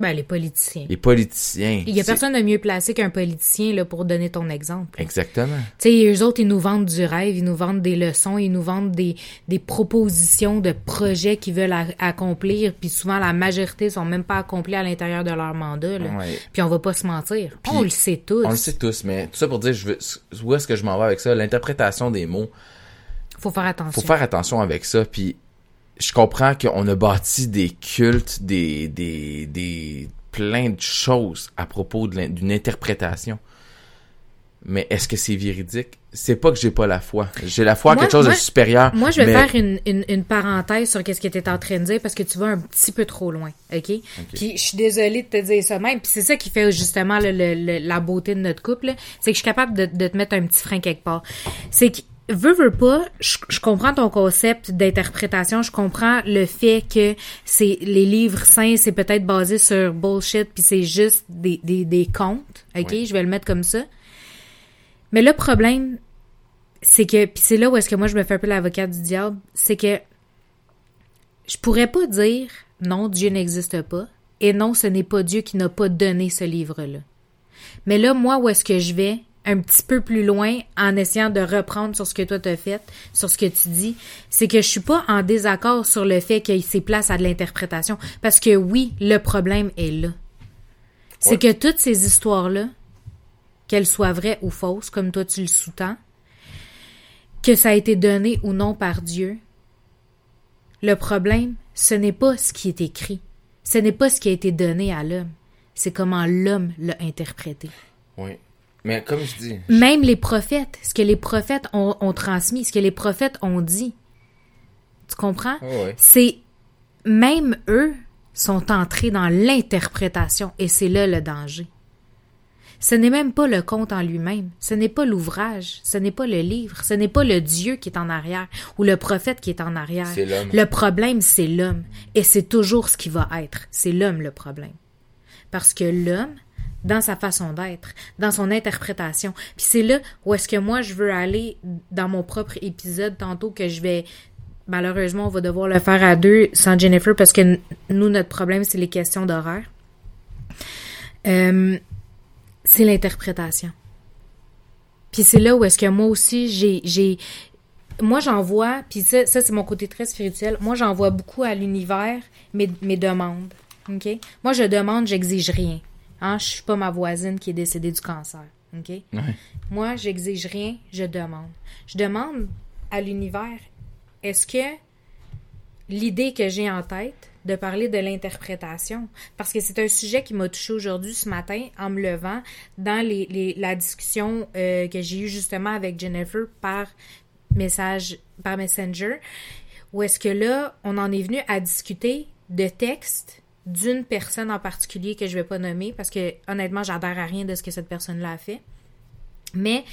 Speaker 2: Ben, les politiciens.
Speaker 1: Les politiciens.
Speaker 2: Il y a personne de mieux placé qu'un politicien là, pour donner ton exemple.
Speaker 1: Exactement.
Speaker 2: Tu sais, eux autres, ils nous vendent du rêve, ils nous vendent des leçons, ils nous vendent des, des propositions de projets qu'ils veulent accomplir, puis souvent la majorité sont même pas accomplis à l'intérieur de leur mandat. Là.
Speaker 1: Ouais.
Speaker 2: Puis on va pas se mentir.
Speaker 1: Puis,
Speaker 2: on le sait tous.
Speaker 1: On le sait tous, mais tout ça pour dire, je veux, où est-ce que je m'en vais avec ça? L'interprétation des mots.
Speaker 2: Faut faire attention.
Speaker 1: Faut faire attention avec ça. Puis je comprends qu'on a bâti des cultes, des, des, des plein de choses à propos d'une interprétation. Mais est-ce que c'est véridique? C'est pas que j'ai pas la foi. J'ai la foi en
Speaker 2: Moi-
Speaker 1: quelque chose
Speaker 2: moi-
Speaker 1: de supérieur.
Speaker 2: Moi, je vais
Speaker 1: mais-
Speaker 2: faire une, une, une parenthèse sur qu'est-ce que tu es en train de dire parce que tu vas un petit peu trop loin, OK? Puis je suis désolée de te dire ça même. Puis c'est ça qui fait justement le- le- le- la beauté de notre couple, c'est que je suis capable de, de te mettre un petit frein quelque part. C'est que, veux, veux pas, je, je comprends ton concept d'interprétation, je comprends le fait que c'est les livres saints, c'est peut-être basé sur bullshit, puis c'est juste des, des, des contes, OK?
Speaker 1: Oui.
Speaker 2: Je vais le mettre comme ça. Mais le problème, c'est que puis c'est là où est-ce que moi je me fais un peu l'avocate du diable, c'est que je pourrais pas dire non, Dieu n'existe pas et non, ce n'est pas Dieu qui n'a pas donné ce livre-là. Mais là moi où est-ce que je vais? Un petit peu plus loin en essayant de reprendre sur ce que toi t'as fait, sur ce que tu dis, c'est que je suis pas en désaccord sur le fait qu'il s'est place à de l'interprétation parce que oui, le problème est là. C'est que toutes ces histoires-là, qu'elles soient vraies ou fausses, comme toi tu le sous-tends, que ça a été donné ou non par Dieu, le problème, ce n'est pas ce qui est écrit. Ce n'est pas ce qui a été donné à l'homme. C'est comment l'homme l'a interprété.
Speaker 1: Oui. Mais comme je dis,
Speaker 2: Même les prophètes, ce que les prophètes ont, ont transmis, ce que les prophètes ont dit. Tu comprends?
Speaker 1: Ouais, ouais.
Speaker 2: C'est même eux sont entrés dans l'interprétation et c'est là le danger. Ce n'est même pas le conte en lui-même, ce n'est pas l'ouvrage, ce n'est pas le livre, ce n'est pas le Dieu qui est en arrière ou le prophète qui est en arrière.
Speaker 1: C'est l'homme.
Speaker 2: Le problème, c'est l'homme. Et c'est toujours ce qui va être. C'est l'homme le problème. Parce que l'homme, dans sa façon d'être, dans son interprétation. Puis c'est là où est-ce que moi je veux aller dans mon propre épisode tantôt que je vais malheureusement on va devoir le faire à deux sans Jennifer parce que nous notre problème c'est les questions d'horaire. Euh, c'est l'interprétation. Puis c'est là où est-ce que moi aussi j'ai j'ai moi j'envoie puis ça, c'est mon côté très spirituel. Moi j'envoie beaucoup à l'univers mes, mes demandes. OK? Moi je demande, j'exige rien. Hein, je suis pas ma voisine qui est décédée du cancer. OK?
Speaker 1: Ouais.
Speaker 2: Moi, j'exige rien, je demande. Je demande à l'univers, est-ce que l'idée que j'ai en tête de parler de l'interprétation, parce que c'est un sujet qui m'a touché aujourd'hui ce matin en me levant dans les, les- la discussion euh, que j'ai eue justement avec Jennifer par message, par Messenger, où est-ce que là, on en est venu à discuter de textes d'une personne en particulier que je vais pas nommer parce que honnêtement, j'adhère à rien de ce que cette personne-là a fait. Mais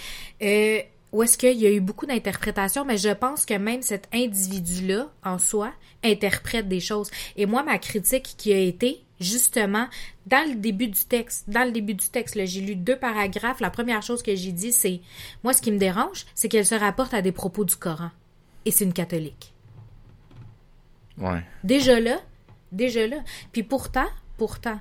Speaker 2: euh, où est-ce qu'il y a eu beaucoup d'interprétations, mais je pense que même cet individu-là, en soi, interprète des choses. Et moi, ma critique qui a été, justement, dans le début du texte, dans le début du texte, j'ai lu deux paragraphes. La première chose que j'ai dit, c'est, moi, ce qui me dérange, c'est qu'elle se rapporte à des propos du Coran. Et c'est une catholique.
Speaker 1: Ouais.
Speaker 2: Déjà là, déjà là. Puis pourtant, pourtant,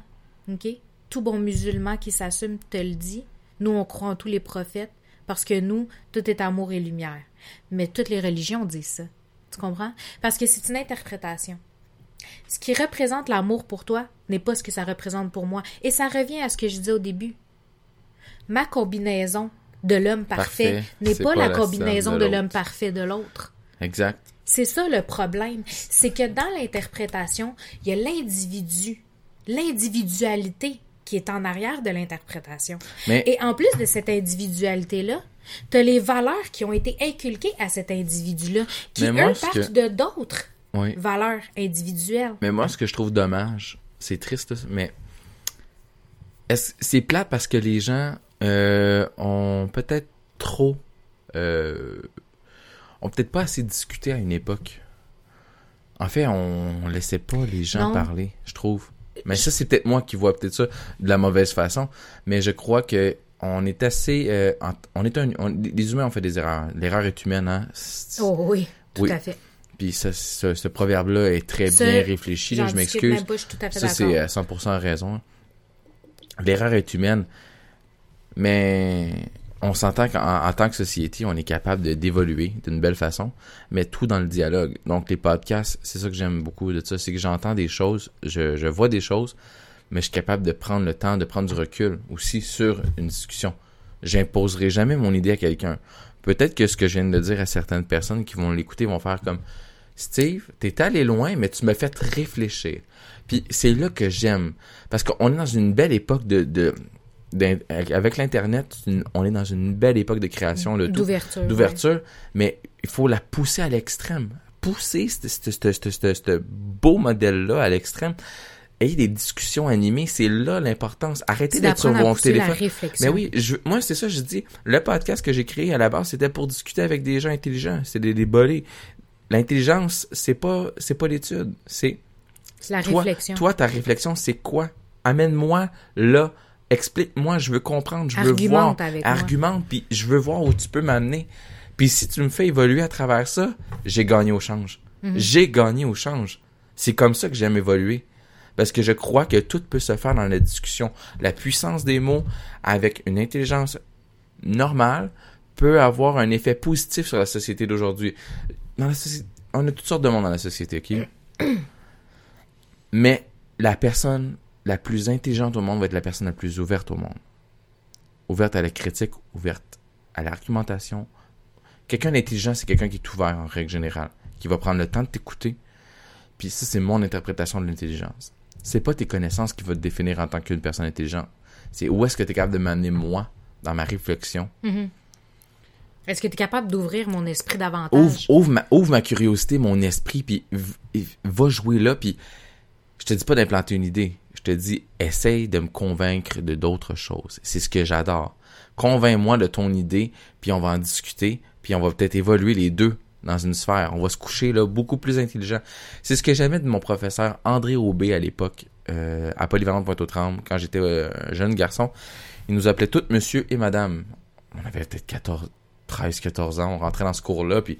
Speaker 2: OK, tout bon musulman qui s'assume te le dit, nous, on croit en tous les prophètes parce que nous, tout est amour et lumière. Mais toutes les religions disent ça. Tu comprends? Parce que c'est une interprétation. Ce qui représente l'amour pour toi n'est pas ce que ça représente pour moi. Et ça revient à ce que je disais au début. Ma combinaison de l'homme parfait,
Speaker 1: Parfait,
Speaker 2: n'est pas,
Speaker 1: pas
Speaker 2: la
Speaker 1: la
Speaker 2: combinaison de
Speaker 1: de
Speaker 2: l'homme parfait de l'autre.
Speaker 1: Exact.
Speaker 2: C'est ça le problème. C'est que dans l'interprétation, il y a l'individu, l'individualité qui est en arrière de l'interprétation.
Speaker 1: Mais
Speaker 2: Et en plus de cette individualité-là, tu as les valeurs qui ont été inculquées à cet individu-là, qui,
Speaker 1: moi,
Speaker 2: eux, partent
Speaker 1: que-
Speaker 2: de d'autres
Speaker 1: oui.
Speaker 2: valeurs individuelles.
Speaker 1: Mais moi, ce que je trouve dommage, c'est triste, mais c'est plat parce que les gens euh, ont peut-être trop, euh, ont peut-être pas assez discuté à une époque. En fait, on laissait pas les gens
Speaker 2: Non.
Speaker 1: parler, je trouve. Mais ça, c'est peut-être moi qui vois peut-être ça de la mauvaise façon. Mais je crois que on est assez, euh, on est un, on- les humains ont fait des erreurs. L'erreur est humaine, hein.
Speaker 2: Oh oui, tout
Speaker 1: Oui.
Speaker 2: à fait.
Speaker 1: Puis ça, ce, ce proverbe-là est très bien réfléchi. Là, je m'excuse. Ça, c'est à 100% raison. L'erreur est humaine, mais on s'entend qu'en en tant que société, on est capable de d'évoluer d'une belle façon, mais tout dans le dialogue. Donc, les podcasts, c'est ça que j'aime beaucoup de ça, c'est que j'entends des choses, je, je vois des choses, mais je suis capable de prendre le temps, de prendre du recul aussi sur une discussion. J'imposerai jamais mon idée à quelqu'un. Peut-être que ce que je viens de dire à certaines personnes qui vont l'écouter vont faire comme Steve, t'es allé loin, mais tu m'as fait réfléchir. Puis c'est là que j'aime. Parce qu'on est dans une belle époque de... de avec l'Internet, on est dans une belle époque de création,
Speaker 2: D'ouverture. ouais.
Speaker 1: d'ouverture, mais il faut la pousser à l'extrême. Pousser ce beau modèle-là à l'extrême. Ayez des discussions animées, c'est là l'importance. Arrêtez d'être sur téléphones.
Speaker 2: réflexion.
Speaker 1: Mais oui, je, moi, c'est ça, je dis. Le podcast que j'ai créé à la base, c'était pour discuter avec des gens intelligents. C'est des, des bolés. L'intelligence, c'est pas, c'est pas l'étude. C'est
Speaker 2: C'est la
Speaker 1: toi,
Speaker 2: réflexion.
Speaker 1: toi, ta réflexion, c'est quoi? Amène-moi là. Explique-moi, je veux comprendre, je veux
Speaker 2: Argumente
Speaker 1: voir.
Speaker 2: avec.
Speaker 1: Argumente, puis je veux voir où tu peux m'amener. Puis si tu me fais évoluer à travers ça, j'ai gagné au change.
Speaker 2: Mhm.
Speaker 1: J'ai gagné au change. C'est comme ça que j'aime évoluer. Parce que je crois que tout peut se faire dans la discussion. La puissance des mots avec une intelligence normale peut avoir un effet positif sur la société d'aujourd'hui. Dans la société, on a toutes sortes de monde dans la société, ok? Mais la personne la plus intelligente au monde va être la personne la plus ouverte au monde. Ouverte à la critique, ouverte à l'argumentation. Quelqu'un d'intelligent, c'est quelqu'un qui est ouvert en règle générale, qui va prendre le temps de t'écouter. Puis ça, c'est mon interprétation de l'intelligence. C'est pas tes connaissances qui vont te définir en tant qu'une personne intelligente. C'est où est-ce que tu es capable de m'amener moi dans ma réflexion.
Speaker 2: Mhm. Est-ce que tu es capable d'ouvrir mon esprit davantage?
Speaker 1: Ouvre, ouvre, ma, ouvre ma curiosité, mon esprit, puis va jouer là, puis te dis pas d'implanter une idée. Je te dis, essaye de me convaincre de d'autres choses. C'est ce que j'adore. Convainc-moi de ton idée, puis on va en discuter, puis on va peut-être évoluer les deux dans une sphère. On va se coucher là beaucoup plus intelligent. C'est ce que j'aimais de mon professeur André Aubé à l'époque, euh, à Polyvalente Pointe-aux-Trembles, quand j'étais euh, un jeune garçon. Il nous appelait tous monsieur et madame. On avait peut-être 14, 13, 14 ans. On rentrait dans ce cours-là, puis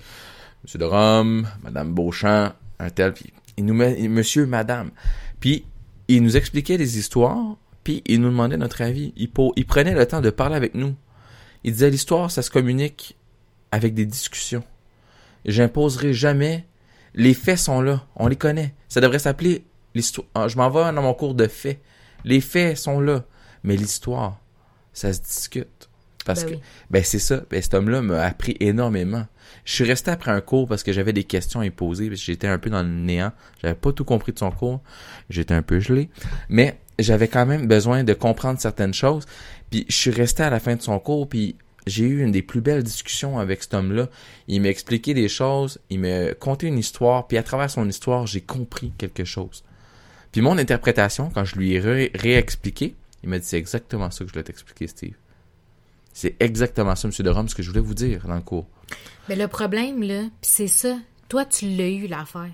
Speaker 1: monsieur de Rome, madame Beauchamp, un tel, puis il nous met monsieur, madame. Puis il nous expliquait des histoires, puis il nous demandait notre avis. Il, il prenait le temps de parler avec nous. Il disait l'histoire, ça se communique avec des discussions. J'imposerai jamais. Les faits sont là, on les connaît. Ça devrait s'appeler l'histoire. Ah, je m'en vais dans mon cours de faits. Les faits sont là, mais l'histoire, ça se discute. Parce
Speaker 2: Ben
Speaker 1: que,
Speaker 2: oui.
Speaker 1: ben c'est ça. Ben cet homme-là m'a appris énormément. Je suis resté après un cours parce que j'avais des questions à lui poser. parce que J'étais un peu dans le néant. J'avais pas tout compris de son cours. J'étais un peu gelé. Mais j'avais quand même besoin de comprendre certaines choses. Puis je suis resté à la fin de son cours. Puis j'ai eu une des plus belles discussions avec cet homme-là. Il m'a expliqué des choses. Il m'a conté une histoire. Puis à travers son histoire, j'ai compris quelque chose. Puis mon interprétation, quand je lui ai ré- réexpliqué, il m'a dit c'est exactement ça que je voulais t'expliquer, Steve. C'est exactement ça, Monsieur de Rome, ce que je voulais vous dire dans le cours.
Speaker 2: Mais le problème, là, c'est ça. Toi, tu l'as eu, l'affaire.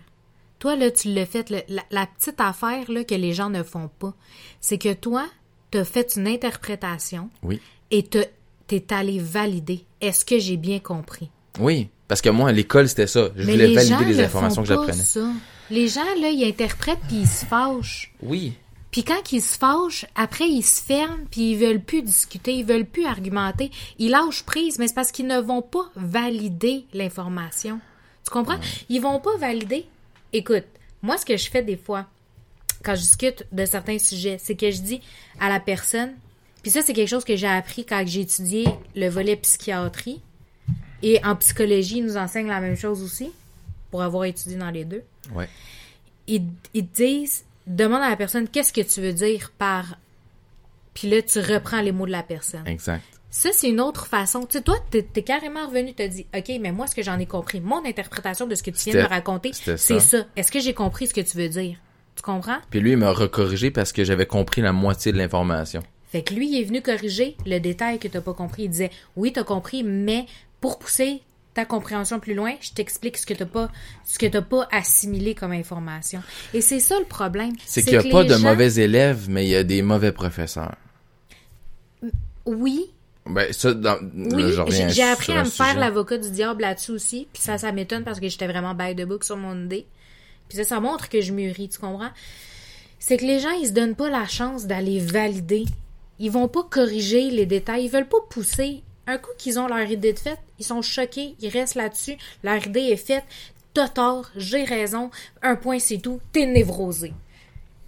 Speaker 2: Toi, là, tu l'as fait. le- la, la petite affaire, là, que les gens ne font pas, c'est que toi, t'as fait une interprétation
Speaker 1: Oui.
Speaker 2: et t'as- t'es allé valider. Est-ce que j'ai bien compris?
Speaker 1: Oui, parce que moi, à l'école, c'était ça. Je
Speaker 2: Mais
Speaker 1: voulais
Speaker 2: les
Speaker 1: valider
Speaker 2: gens
Speaker 1: les
Speaker 2: le
Speaker 1: informations
Speaker 2: font
Speaker 1: que
Speaker 2: pas,
Speaker 1: j'apprenais.
Speaker 2: ça. Les gens, là, ils interprètent puis ils se fâchent.
Speaker 1: Oui.
Speaker 2: Puis quand ils se fâchent, après ils se ferment, puis ils veulent plus discuter, ils veulent plus argumenter, ils lâchent prise, mais c'est parce qu'ils ne vont pas valider l'information. Tu comprends? Ils vont pas valider. Écoute, moi ce que je fais des fois quand je discute de certains sujets, c'est que je dis à la personne, puis ça c'est quelque chose que j'ai appris quand j'ai étudié le volet psychiatrie et en psychologie, ils nous enseignent la même chose aussi pour avoir étudié dans les deux
Speaker 1: Ouais.
Speaker 2: ils, ils disent, demande à la personne qu'est-ce que tu veux dire par. Puis là, tu reprends les mots de la personne.
Speaker 1: Exact.
Speaker 2: Ça, c'est une autre façon. Tu sais, toi, t'es es carrément revenu, te dit, OK, mais moi, ce que j'en ai compris, mon interprétation de ce que tu viens de me raconter, c'est
Speaker 1: ça.
Speaker 2: ça. Est-ce que j'ai compris ce que tu veux dire? Tu comprends?
Speaker 1: Puis lui, il m'a recorrigé parce que j'avais compris la moitié de l'information.
Speaker 2: Fait que lui, il est venu corriger le détail que t'as pas compris. Il disait, oui, t'as compris, mais pour pousser ta compréhension plus loin, je t'explique ce que t'as pas, ce que t'as pas assimilé comme information. Et c'est ça le problème.
Speaker 1: C'est qu'il n'y a pas de
Speaker 2: gens-
Speaker 1: mauvais élèves, mais il y a des mauvais professeurs.
Speaker 2: Oui,
Speaker 1: Ben, ça, dans,
Speaker 2: Oui, j'ai appris à me faire l'avocat du diable là-dessus aussi, puis ça, ça m'étonne parce que j'étais vraiment by the book sur mon idée. Puis ça, ça montre que je mûris, tu comprends? C'est que les gens, ils se donnent pas la chance d'aller valider. Ils vont pas corriger les détails, ils veulent pas pousser. Un coup qu'ils ont leur idée de faite, ils sont choqués, ils restent là-dessus, leur idée est faite, t'as tort, j'ai raison, un point c'est tout, t'es névrosé.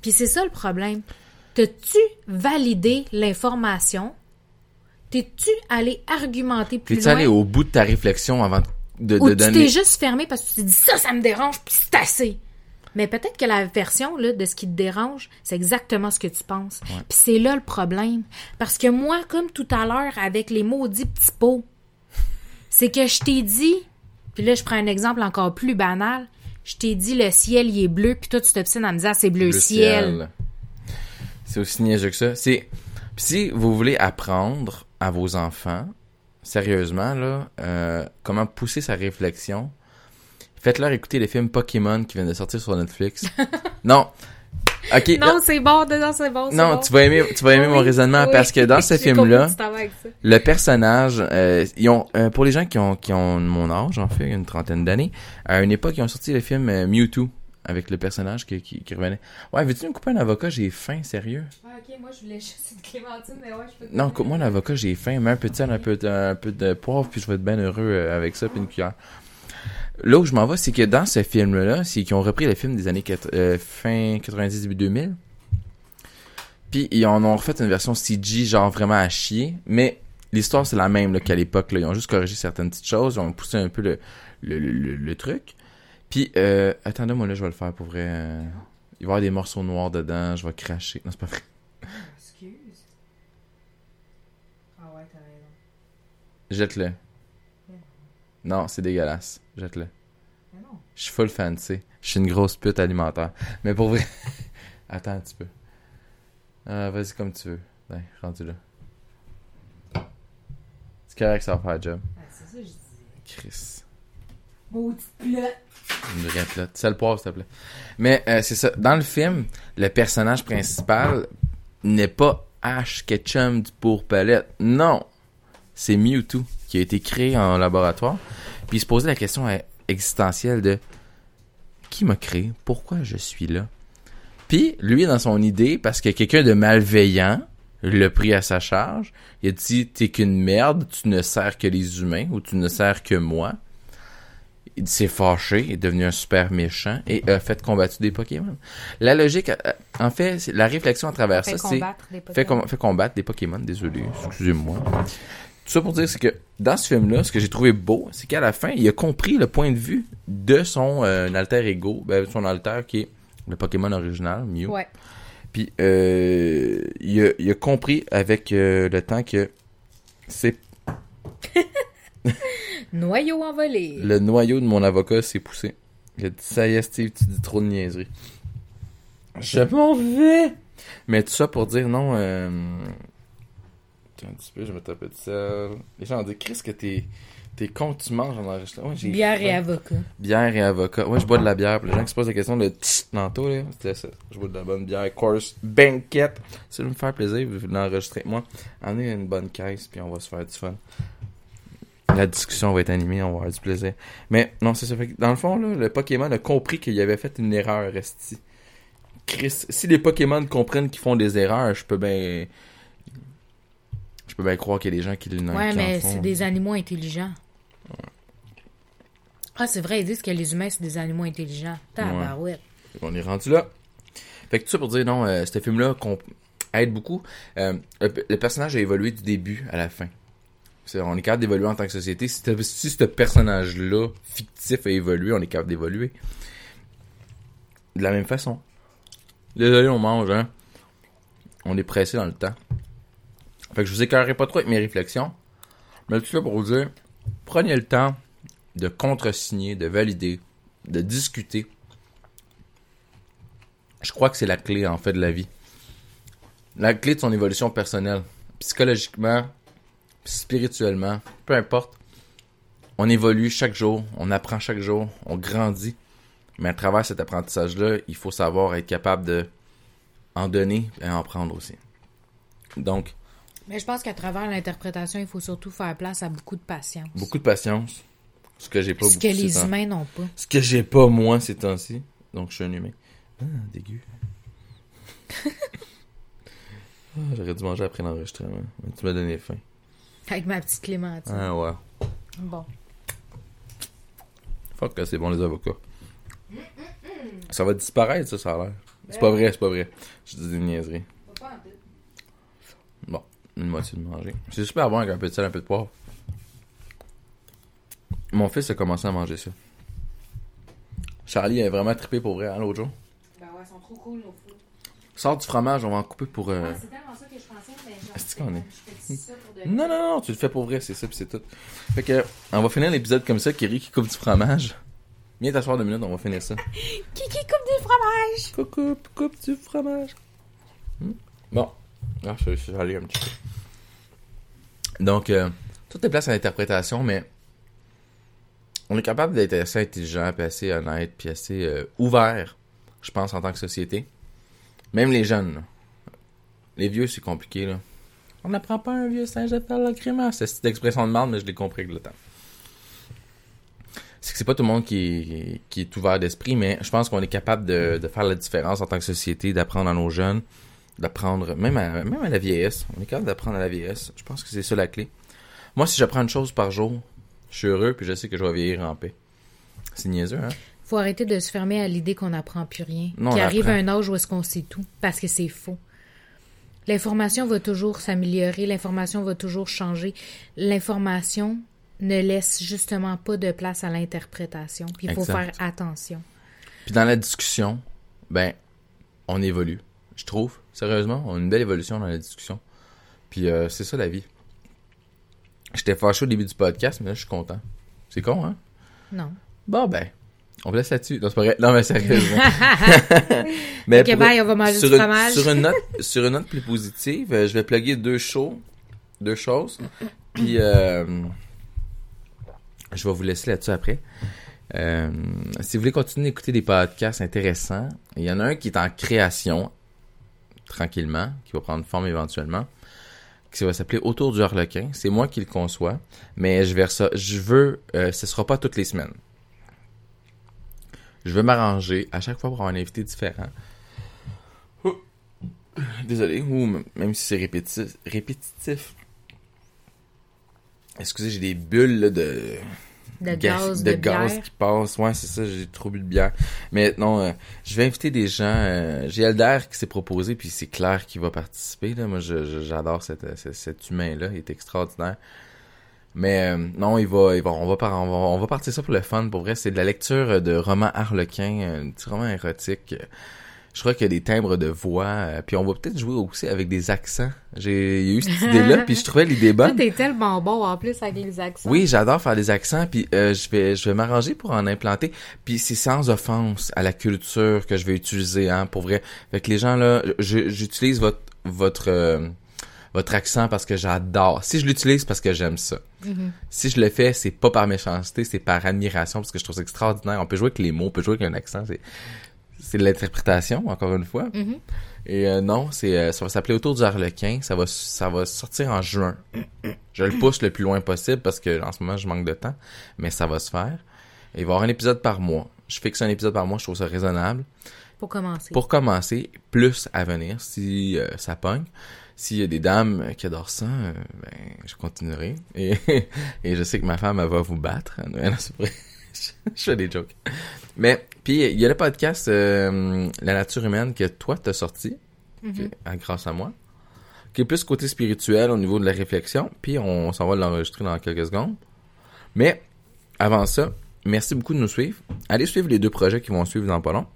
Speaker 2: Puis c'est ça le problème. T'as-tu validé l'information? T'es-tu allé argumenter plus
Speaker 1: T'es-tu
Speaker 2: loin?
Speaker 1: allé au bout de ta réflexion avant de,
Speaker 2: Ou
Speaker 1: de
Speaker 2: tu
Speaker 1: donner...
Speaker 2: t'es juste fermé parce que tu t'es dit ça, ça me dérange, puis c'est assez. Mais peut-être que la version là, de ce qui te dérange, c'est exactement ce que tu penses. Puis c'est là le problème. Parce que moi, comme tout à l'heure avec les maudits petits pots, c'est que je t'ai dit, puis là je prends un exemple encore plus banal, je t'ai dit le ciel il est bleu, puis toi tu t'obstines à me dire Ah, c'est bleu,
Speaker 1: Le
Speaker 2: ciel.
Speaker 1: C'est aussi niaiseux que ça. C'est si vous voulez apprendre à vos enfants, sérieusement là, euh, comment pousser sa réflexion, faites-leur écouter les films Pokémon qui viennent de sortir sur Netflix. non. OK.
Speaker 2: Non, c'est bon, non, c'est bon.
Speaker 1: non,
Speaker 2: bon.
Speaker 1: tu vas aimer tu vas aimer mon raisonnement
Speaker 2: oui.
Speaker 1: parce que dans ce
Speaker 2: J'ai
Speaker 1: film
Speaker 2: compris
Speaker 1: là,
Speaker 2: que tu t'en vas avec ça.
Speaker 1: le personnage, euh, ils ont, euh, pour les gens qui ont, qui ont mon âge, en fait, une trentaine d'années, à une époque, ils ont sorti le film euh, Mewtwo avec le personnage qui, qui, qui revenait. Ouais, veux-tu me couper un avocat? J'ai faim, sérieux.
Speaker 2: Ah, ok, moi je voulais juste une clémentine, mais ouais, je peux
Speaker 1: Non, coupe-moi l'avocat, j'ai faim. Mets un peu de sel, un peu de, un peu de poivre, puis je vais être bien heureux avec ça, puis une cuillère. Là où je m'en vais, c'est que dans ce film-là, c'est qu'ils ont repris le film des années euh, fin 90, début 2000. Puis ils en ont refait une version CG, genre vraiment à chier. Mais l'histoire, c'est la même là, qu'à l'époque. Là. Ils ont juste corrigé certaines petites choses. Ils ont poussé un peu le, le, le, le- le truc. Puis, euh, attendez-moi là, je vais le faire pour vrai. euh, Il va y avoir des morceaux noirs dedans, je vais cracher. Non, c'est pas vrai.
Speaker 2: Excuse. Ah ouais, t'as raison.
Speaker 1: Jette-le. Non, c'est dégueulasse. Jette-le.
Speaker 2: Mais non.
Speaker 1: Je suis full fancy. Je suis une grosse pute alimentaire. Mais pour vrai, Attends un petit peu. Euh, Vas-y comme tu veux. Ouais, rendu là. C'est correct, ça va faire le job.
Speaker 2: c'est ça, je dis.
Speaker 1: Chris.
Speaker 2: Maudite plotte.
Speaker 1: Une vraie plotte. C'est le poivre, s'il te plaît. Mais euh, c'est ça. Dans le film, le personnage principal n'est pas Ash Ketchum du pour palette. Non. C'est Mewtwo qui a été créé en laboratoire. Puis il se posait la question euh, existentielle de qui m'a créé? Pourquoi je suis là? Puis lui, dans son idée, parce que quelqu'un de malveillant l'a pris à sa charge, il a dit T'es qu'une merde, tu ne sers que les humains ou tu ne sers que moi il s'est fâché, est devenu un super méchant et a fait combattre des Pokémon. La logique, euh, en fait, la réflexion à travers
Speaker 2: Fait
Speaker 1: ça, c'est fait, com- fait combattre des Pokémon, désolé, excusez-moi. Tout ça pour dire, c'est que dans ce film-là, ce que j'ai trouvé beau, c'est qu'à la fin, il a compris le point de vue de son euh, alter ego, ben, son alter qui est le Pokémon original, Mew.
Speaker 2: Ouais.
Speaker 1: Puis euh, il, a, il a compris avec euh, le temps que c'est
Speaker 2: Noyau envolé.
Speaker 1: le noyau de mon avocat s'est poussé. Il a dit ça y est Steve, tu dis trop de niaiseries. Je m'en vais. Mais tout ça pour dire non. Un petit peu, je vais me taper de sel. Les gens ont dit Chris que t'es t'es con, tu manges en. Ouais, j'ai
Speaker 2: Bière
Speaker 1: faim.
Speaker 2: et avocat.
Speaker 1: Bière et avocat. Ouais, je bois de la bière. Pour les gens qui se posent la question de tch tantôt, là, c'était ça. Je bois de la bonne bière. Course Banquet. Ça va me faire plaisir, vous voulez l'enregistrer avec moi. Emmenez une bonne caisse, puis on va se faire du fun. La discussion va être animée, on va avoir du plaisir. Mais non, c'est ça. Dans le fond, là, le Pokémon a compris qu'il avait fait une erreur, Esti. Chris, si les Pokémon comprennent qu'ils font des erreurs, je peux bien. Je peux bien croire qu'il y a des gens qui, l'en-
Speaker 2: Ouais,
Speaker 1: qui
Speaker 2: mais c'est des animaux intelligents. Ah, c'est vrai, ils disent que les humains, c'est des animaux intelligents. Tabarouette.
Speaker 1: Fait qu'on est rendu là. Fait que tout ça pour dire, non, euh, ce film-là aide beaucoup. Euh, le, le personnage a évolué du début à la fin. On est capable d'évoluer en tant que société. Si, si ce personnage-là, fictif, a évolué, on est capable d'évoluer. De la même façon. Désolé, on mange, hein. On est pressé dans le temps. Fait que je vous écœurerai pas trop avec mes réflexions. Mais tout ça pour vous dire, prenez le temps de contresigner, de valider, de discuter je crois que c'est la clé en fait de la vie. La clé de son évolution personnelle, psychologiquement, spirituellement, peu importe. On évolue chaque jour, on apprend chaque jour, on grandit. Mais à travers cet apprentissage-là, il faut savoir être capable de en donner et en prendre aussi. Donc,
Speaker 2: Mais je pense qu'à travers l'interprétation, il faut surtout faire place à beaucoup de patience.
Speaker 1: beaucoup de patience. Ce que j'ai pas
Speaker 2: Ce
Speaker 1: beaucoup
Speaker 2: que les
Speaker 1: temps-
Speaker 2: humains n'ont pas.
Speaker 1: Ce que j'ai pas moi ces temps-ci. Donc je suis un humain. Ah, dégueu. Ah, J'aurais dû manger après l'enregistrement. Tu m'as donné faim.
Speaker 2: Avec ma petite clémentine.
Speaker 1: Ah ouais.
Speaker 2: Bon.
Speaker 1: Fuck que c'est bon les avocats. Ça va disparaître ça, ça a l'air. C'est pas vrai, c'est pas vrai. Je dis des niaiseries. Bon, une moitié de manger. C'est super bon avec un peu de sel, un peu de poivre. Mon fils a commencé à manger ça. Charlie a vraiment trippé pour vrai, hein, l'autre jour.
Speaker 2: Ben ouais, ils sont trop cool, nos fous.
Speaker 1: Sors du fromage, on va en couper pour. euh,
Speaker 2: C'est tellement ça que je pensais, mais genre,
Speaker 1: Est-ce qu'on est?
Speaker 2: je fais ça pour de
Speaker 1: Non, non, non, tu le fais pour vrai, c'est ça, puis c'est tout. Fait que, on va finir l'épisode comme ça, Kiri qui coupe du fromage. Viens t'asseoir deux minutes, on va finir ça.
Speaker 2: Kiki coupe du fromage!
Speaker 1: Coupe, coupe du fromage. Hmm? Bon. Ah, je suis allé un petit peu. Donc, euh, tout est place à l'interprétation, mais on est capable d'être assez intelligent, puis assez honnête, puis assez euh, ouvert, je pense, en tant que société. Même les jeunes. Les vieux, c'est compliqué. On n'apprend pas un vieux singe à faire la grimace. C'est cette expression de merde, mais je l'ai compris avec le temps. C'est que c'est pas tout le monde qui qui est ouvert d'esprit, mais je pense qu'on est capable de faire la différence en tant que société, d'apprendre à nos jeunes, d'apprendre, même à, même à la vieillesse. On est capable d'apprendre à la vieillesse. Je pense que c'est ça la clé. Moi, si j'apprends une chose par jour, je suis heureux, puis je sais que je vais vieillir en paix. C'est niaiseux, hein?
Speaker 2: Faut arrêter de se fermer à l'idée qu'on n'apprend plus rien.
Speaker 1: Non,
Speaker 2: Qu'il arrive
Speaker 1: apprend.
Speaker 2: à un âge où est-ce qu'on sait tout, parce que c'est faux. L'information va toujours s'améliorer, l'information va toujours changer. L'information ne laisse justement pas de place à l'interprétation. Puis il faut
Speaker 1: Exact.
Speaker 2: faire attention.
Speaker 1: Puis dans la discussion, ben, on évolue. Je trouve, sérieusement, on a une belle évolution dans la discussion. Puis euh, c'est ça la vie. J'étais fâché au début du podcast, mais là, je suis content. C'est con, hein?
Speaker 2: Non.
Speaker 1: Bon, ben, On vous laisse là-dessus. Non, c'est pas vrai. Non, mais sérieusement. mais
Speaker 2: Ok, bye, on va manger
Speaker 1: sur
Speaker 2: du
Speaker 1: une,
Speaker 2: fromage.
Speaker 1: Sur une note, sur une note plus positive, euh, je vais plugger deux shows, deux choses. Puis, euh, je vais vous laisser là-dessus après. Euh, si vous voulez continuer d'écouter des podcasts intéressants, il y en a un qui est en création, tranquillement, qui va prendre forme éventuellement, qui va s'appeler Autour du Harlequin. C'est moi qui le conçois, mais je vais ça, je veux, euh, ce sera pas toutes les semaines. Je veux m'arranger à chaque fois pour avoir un invité différent. Oh. Désolé, ou même si c'est répétitif. Excusez, j'ai des bulles de
Speaker 2: De gaz,
Speaker 1: de,
Speaker 2: de,
Speaker 1: gaz
Speaker 2: bière.
Speaker 1: qui passe. Ouais, c'est ça, j'ai trop bu de bière. Mais non, euh, je vais inviter des gens. euh, j'ai Alder qui s'est proposé, puis c'est clair qu'il va participer. Là. Moi, j'adore euh, ce- cet humain-là, il est extraordinaire. Mais euh, non, il va, il va, on va, par- on va, on va partir ça pour le fun. Pour vrai, c'est de la lecture de romans harlequins, euh, un petit roman érotique. Je crois qu'il y a des timbres de voix. euh, puis on va peut-être jouer aussi avec des accents. J'ai il y a eu cette idée-là, puis je trouvais l'idée
Speaker 2: Toi,
Speaker 1: bonne.
Speaker 2: t'es tellement bon en plus avec les accents.
Speaker 1: Oui, j'adore faire des accents, puis euh, je vais je vais m'arranger pour en implanter. Puis c'est sans offense à la culture que je vais utiliser, hein, pour vrai. Fait que les gens là, j'utilise votre votre euh, votre accent parce que j'adore. Si je l'utilise, c'est parce que j'aime ça.
Speaker 2: Mhm.
Speaker 1: Si je le fais, c'est pas par méchanceté, c'est par admiration parce que je trouve ça extraordinaire. On peut jouer avec les mots, on peut jouer avec un accent, c'est de l'interprétation encore une fois.
Speaker 2: Mhm.
Speaker 1: Et euh, non, c'est euh, ça va s'appeler Autour du Harlequin. Ça va ça va sortir en juin. Je le pousse le plus loin possible parce que en ce moment je manque de temps, mais ça va se faire. Et il va y avoir un épisode par mois. Je fixe un épisode par mois, je trouve ça raisonnable.
Speaker 2: Pour commencer.
Speaker 1: Pour commencer, plus à venir si euh, ça pogne. S'il y a des dames qui adorent ça, ben je continuerai. Et, et je sais que ma femme elle va vous battre. Non, non. je fais des jokes. Mais puis il y a le podcast euh, La nature humaine que toi t'as sorti
Speaker 2: Mhm.
Speaker 1: grâce à moi, qui est plus côté spirituel au niveau de la réflexion, puis on s'en va l'enregistrer dans quelques secondes. Mais avant ça, merci beaucoup de nous suivre. Allez suivre les deux projets qui vont suivre dans pas long.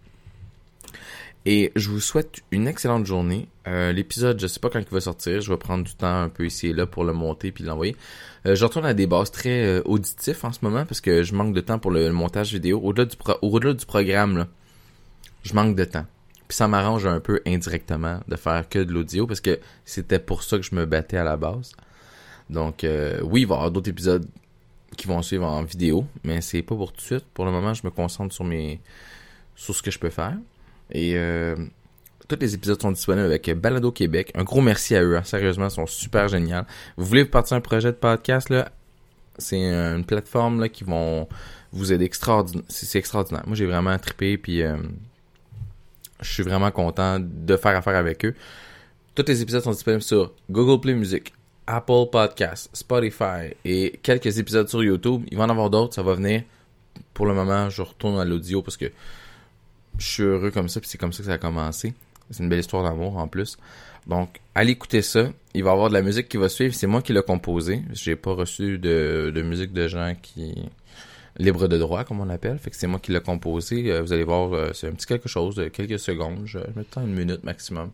Speaker 1: Et je vous souhaite une excellente journée. Euh, L'épisode, je sais pas quand il va sortir. Je vais prendre du temps un peu ici et là pour le monter puis l'envoyer. Euh, je retourne à des bases très euh, auditifs en ce moment parce que je manque de temps pour le, montage vidéo. Au-delà du, au-delà du programme, je manque de temps. Puis ça m'arrange un peu indirectement de faire que de l'audio parce que c'était pour ça que je me battais à la base. Donc euh, oui, il va y avoir d'autres épisodes qui vont suivre en vidéo, mais c'est pas pour tout de suite. Pour le moment, je me concentre sur mes sur ce que je peux faire. Et euh, tous les épisodes sont disponibles avec Balado Québec. Un gros merci à eux, hein. sérieusement, ils sont super géniaux. Vous voulez partir un projet de podcast là, c'est une plateforme là qui vont vous aider extraordinaire. C'est extraordinaire. Moi, j'ai vraiment trippé puis euh, je suis vraiment content de faire affaire avec eux. Tous les épisodes sont disponibles sur Google Play Music, Apple Podcasts, Spotify et quelques épisodes sur YouTube. Il va en avoir d'autres, ça va venir. Pour le moment, je retourne à l'audio parce que je suis heureux comme ça, puis c'est comme ça que ça a commencé. C'est une belle histoire d'amour en plus. Donc, allez écouter ça. Il va y avoir de la musique qui va suivre. C'est moi qui l'ai composé. J'ai pas reçu de, de musique de gens qui libre de droit, comme on appelle. Fait que c'est moi qui l'ai composé. Euh, vous allez voir, euh, c'est un petit quelque chose de quelques secondes. Je mets temps une minute maximum.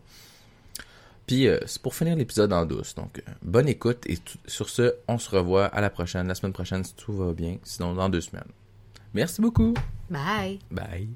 Speaker 1: Puis euh, c'est pour finir l'épisode en douce. Donc, euh, bonne écoute. Et tout- sur ce, on se revoit à la prochaine, la semaine prochaine si tout va bien. Sinon, dans deux semaines. Merci beaucoup.
Speaker 2: Bye.
Speaker 1: Bye.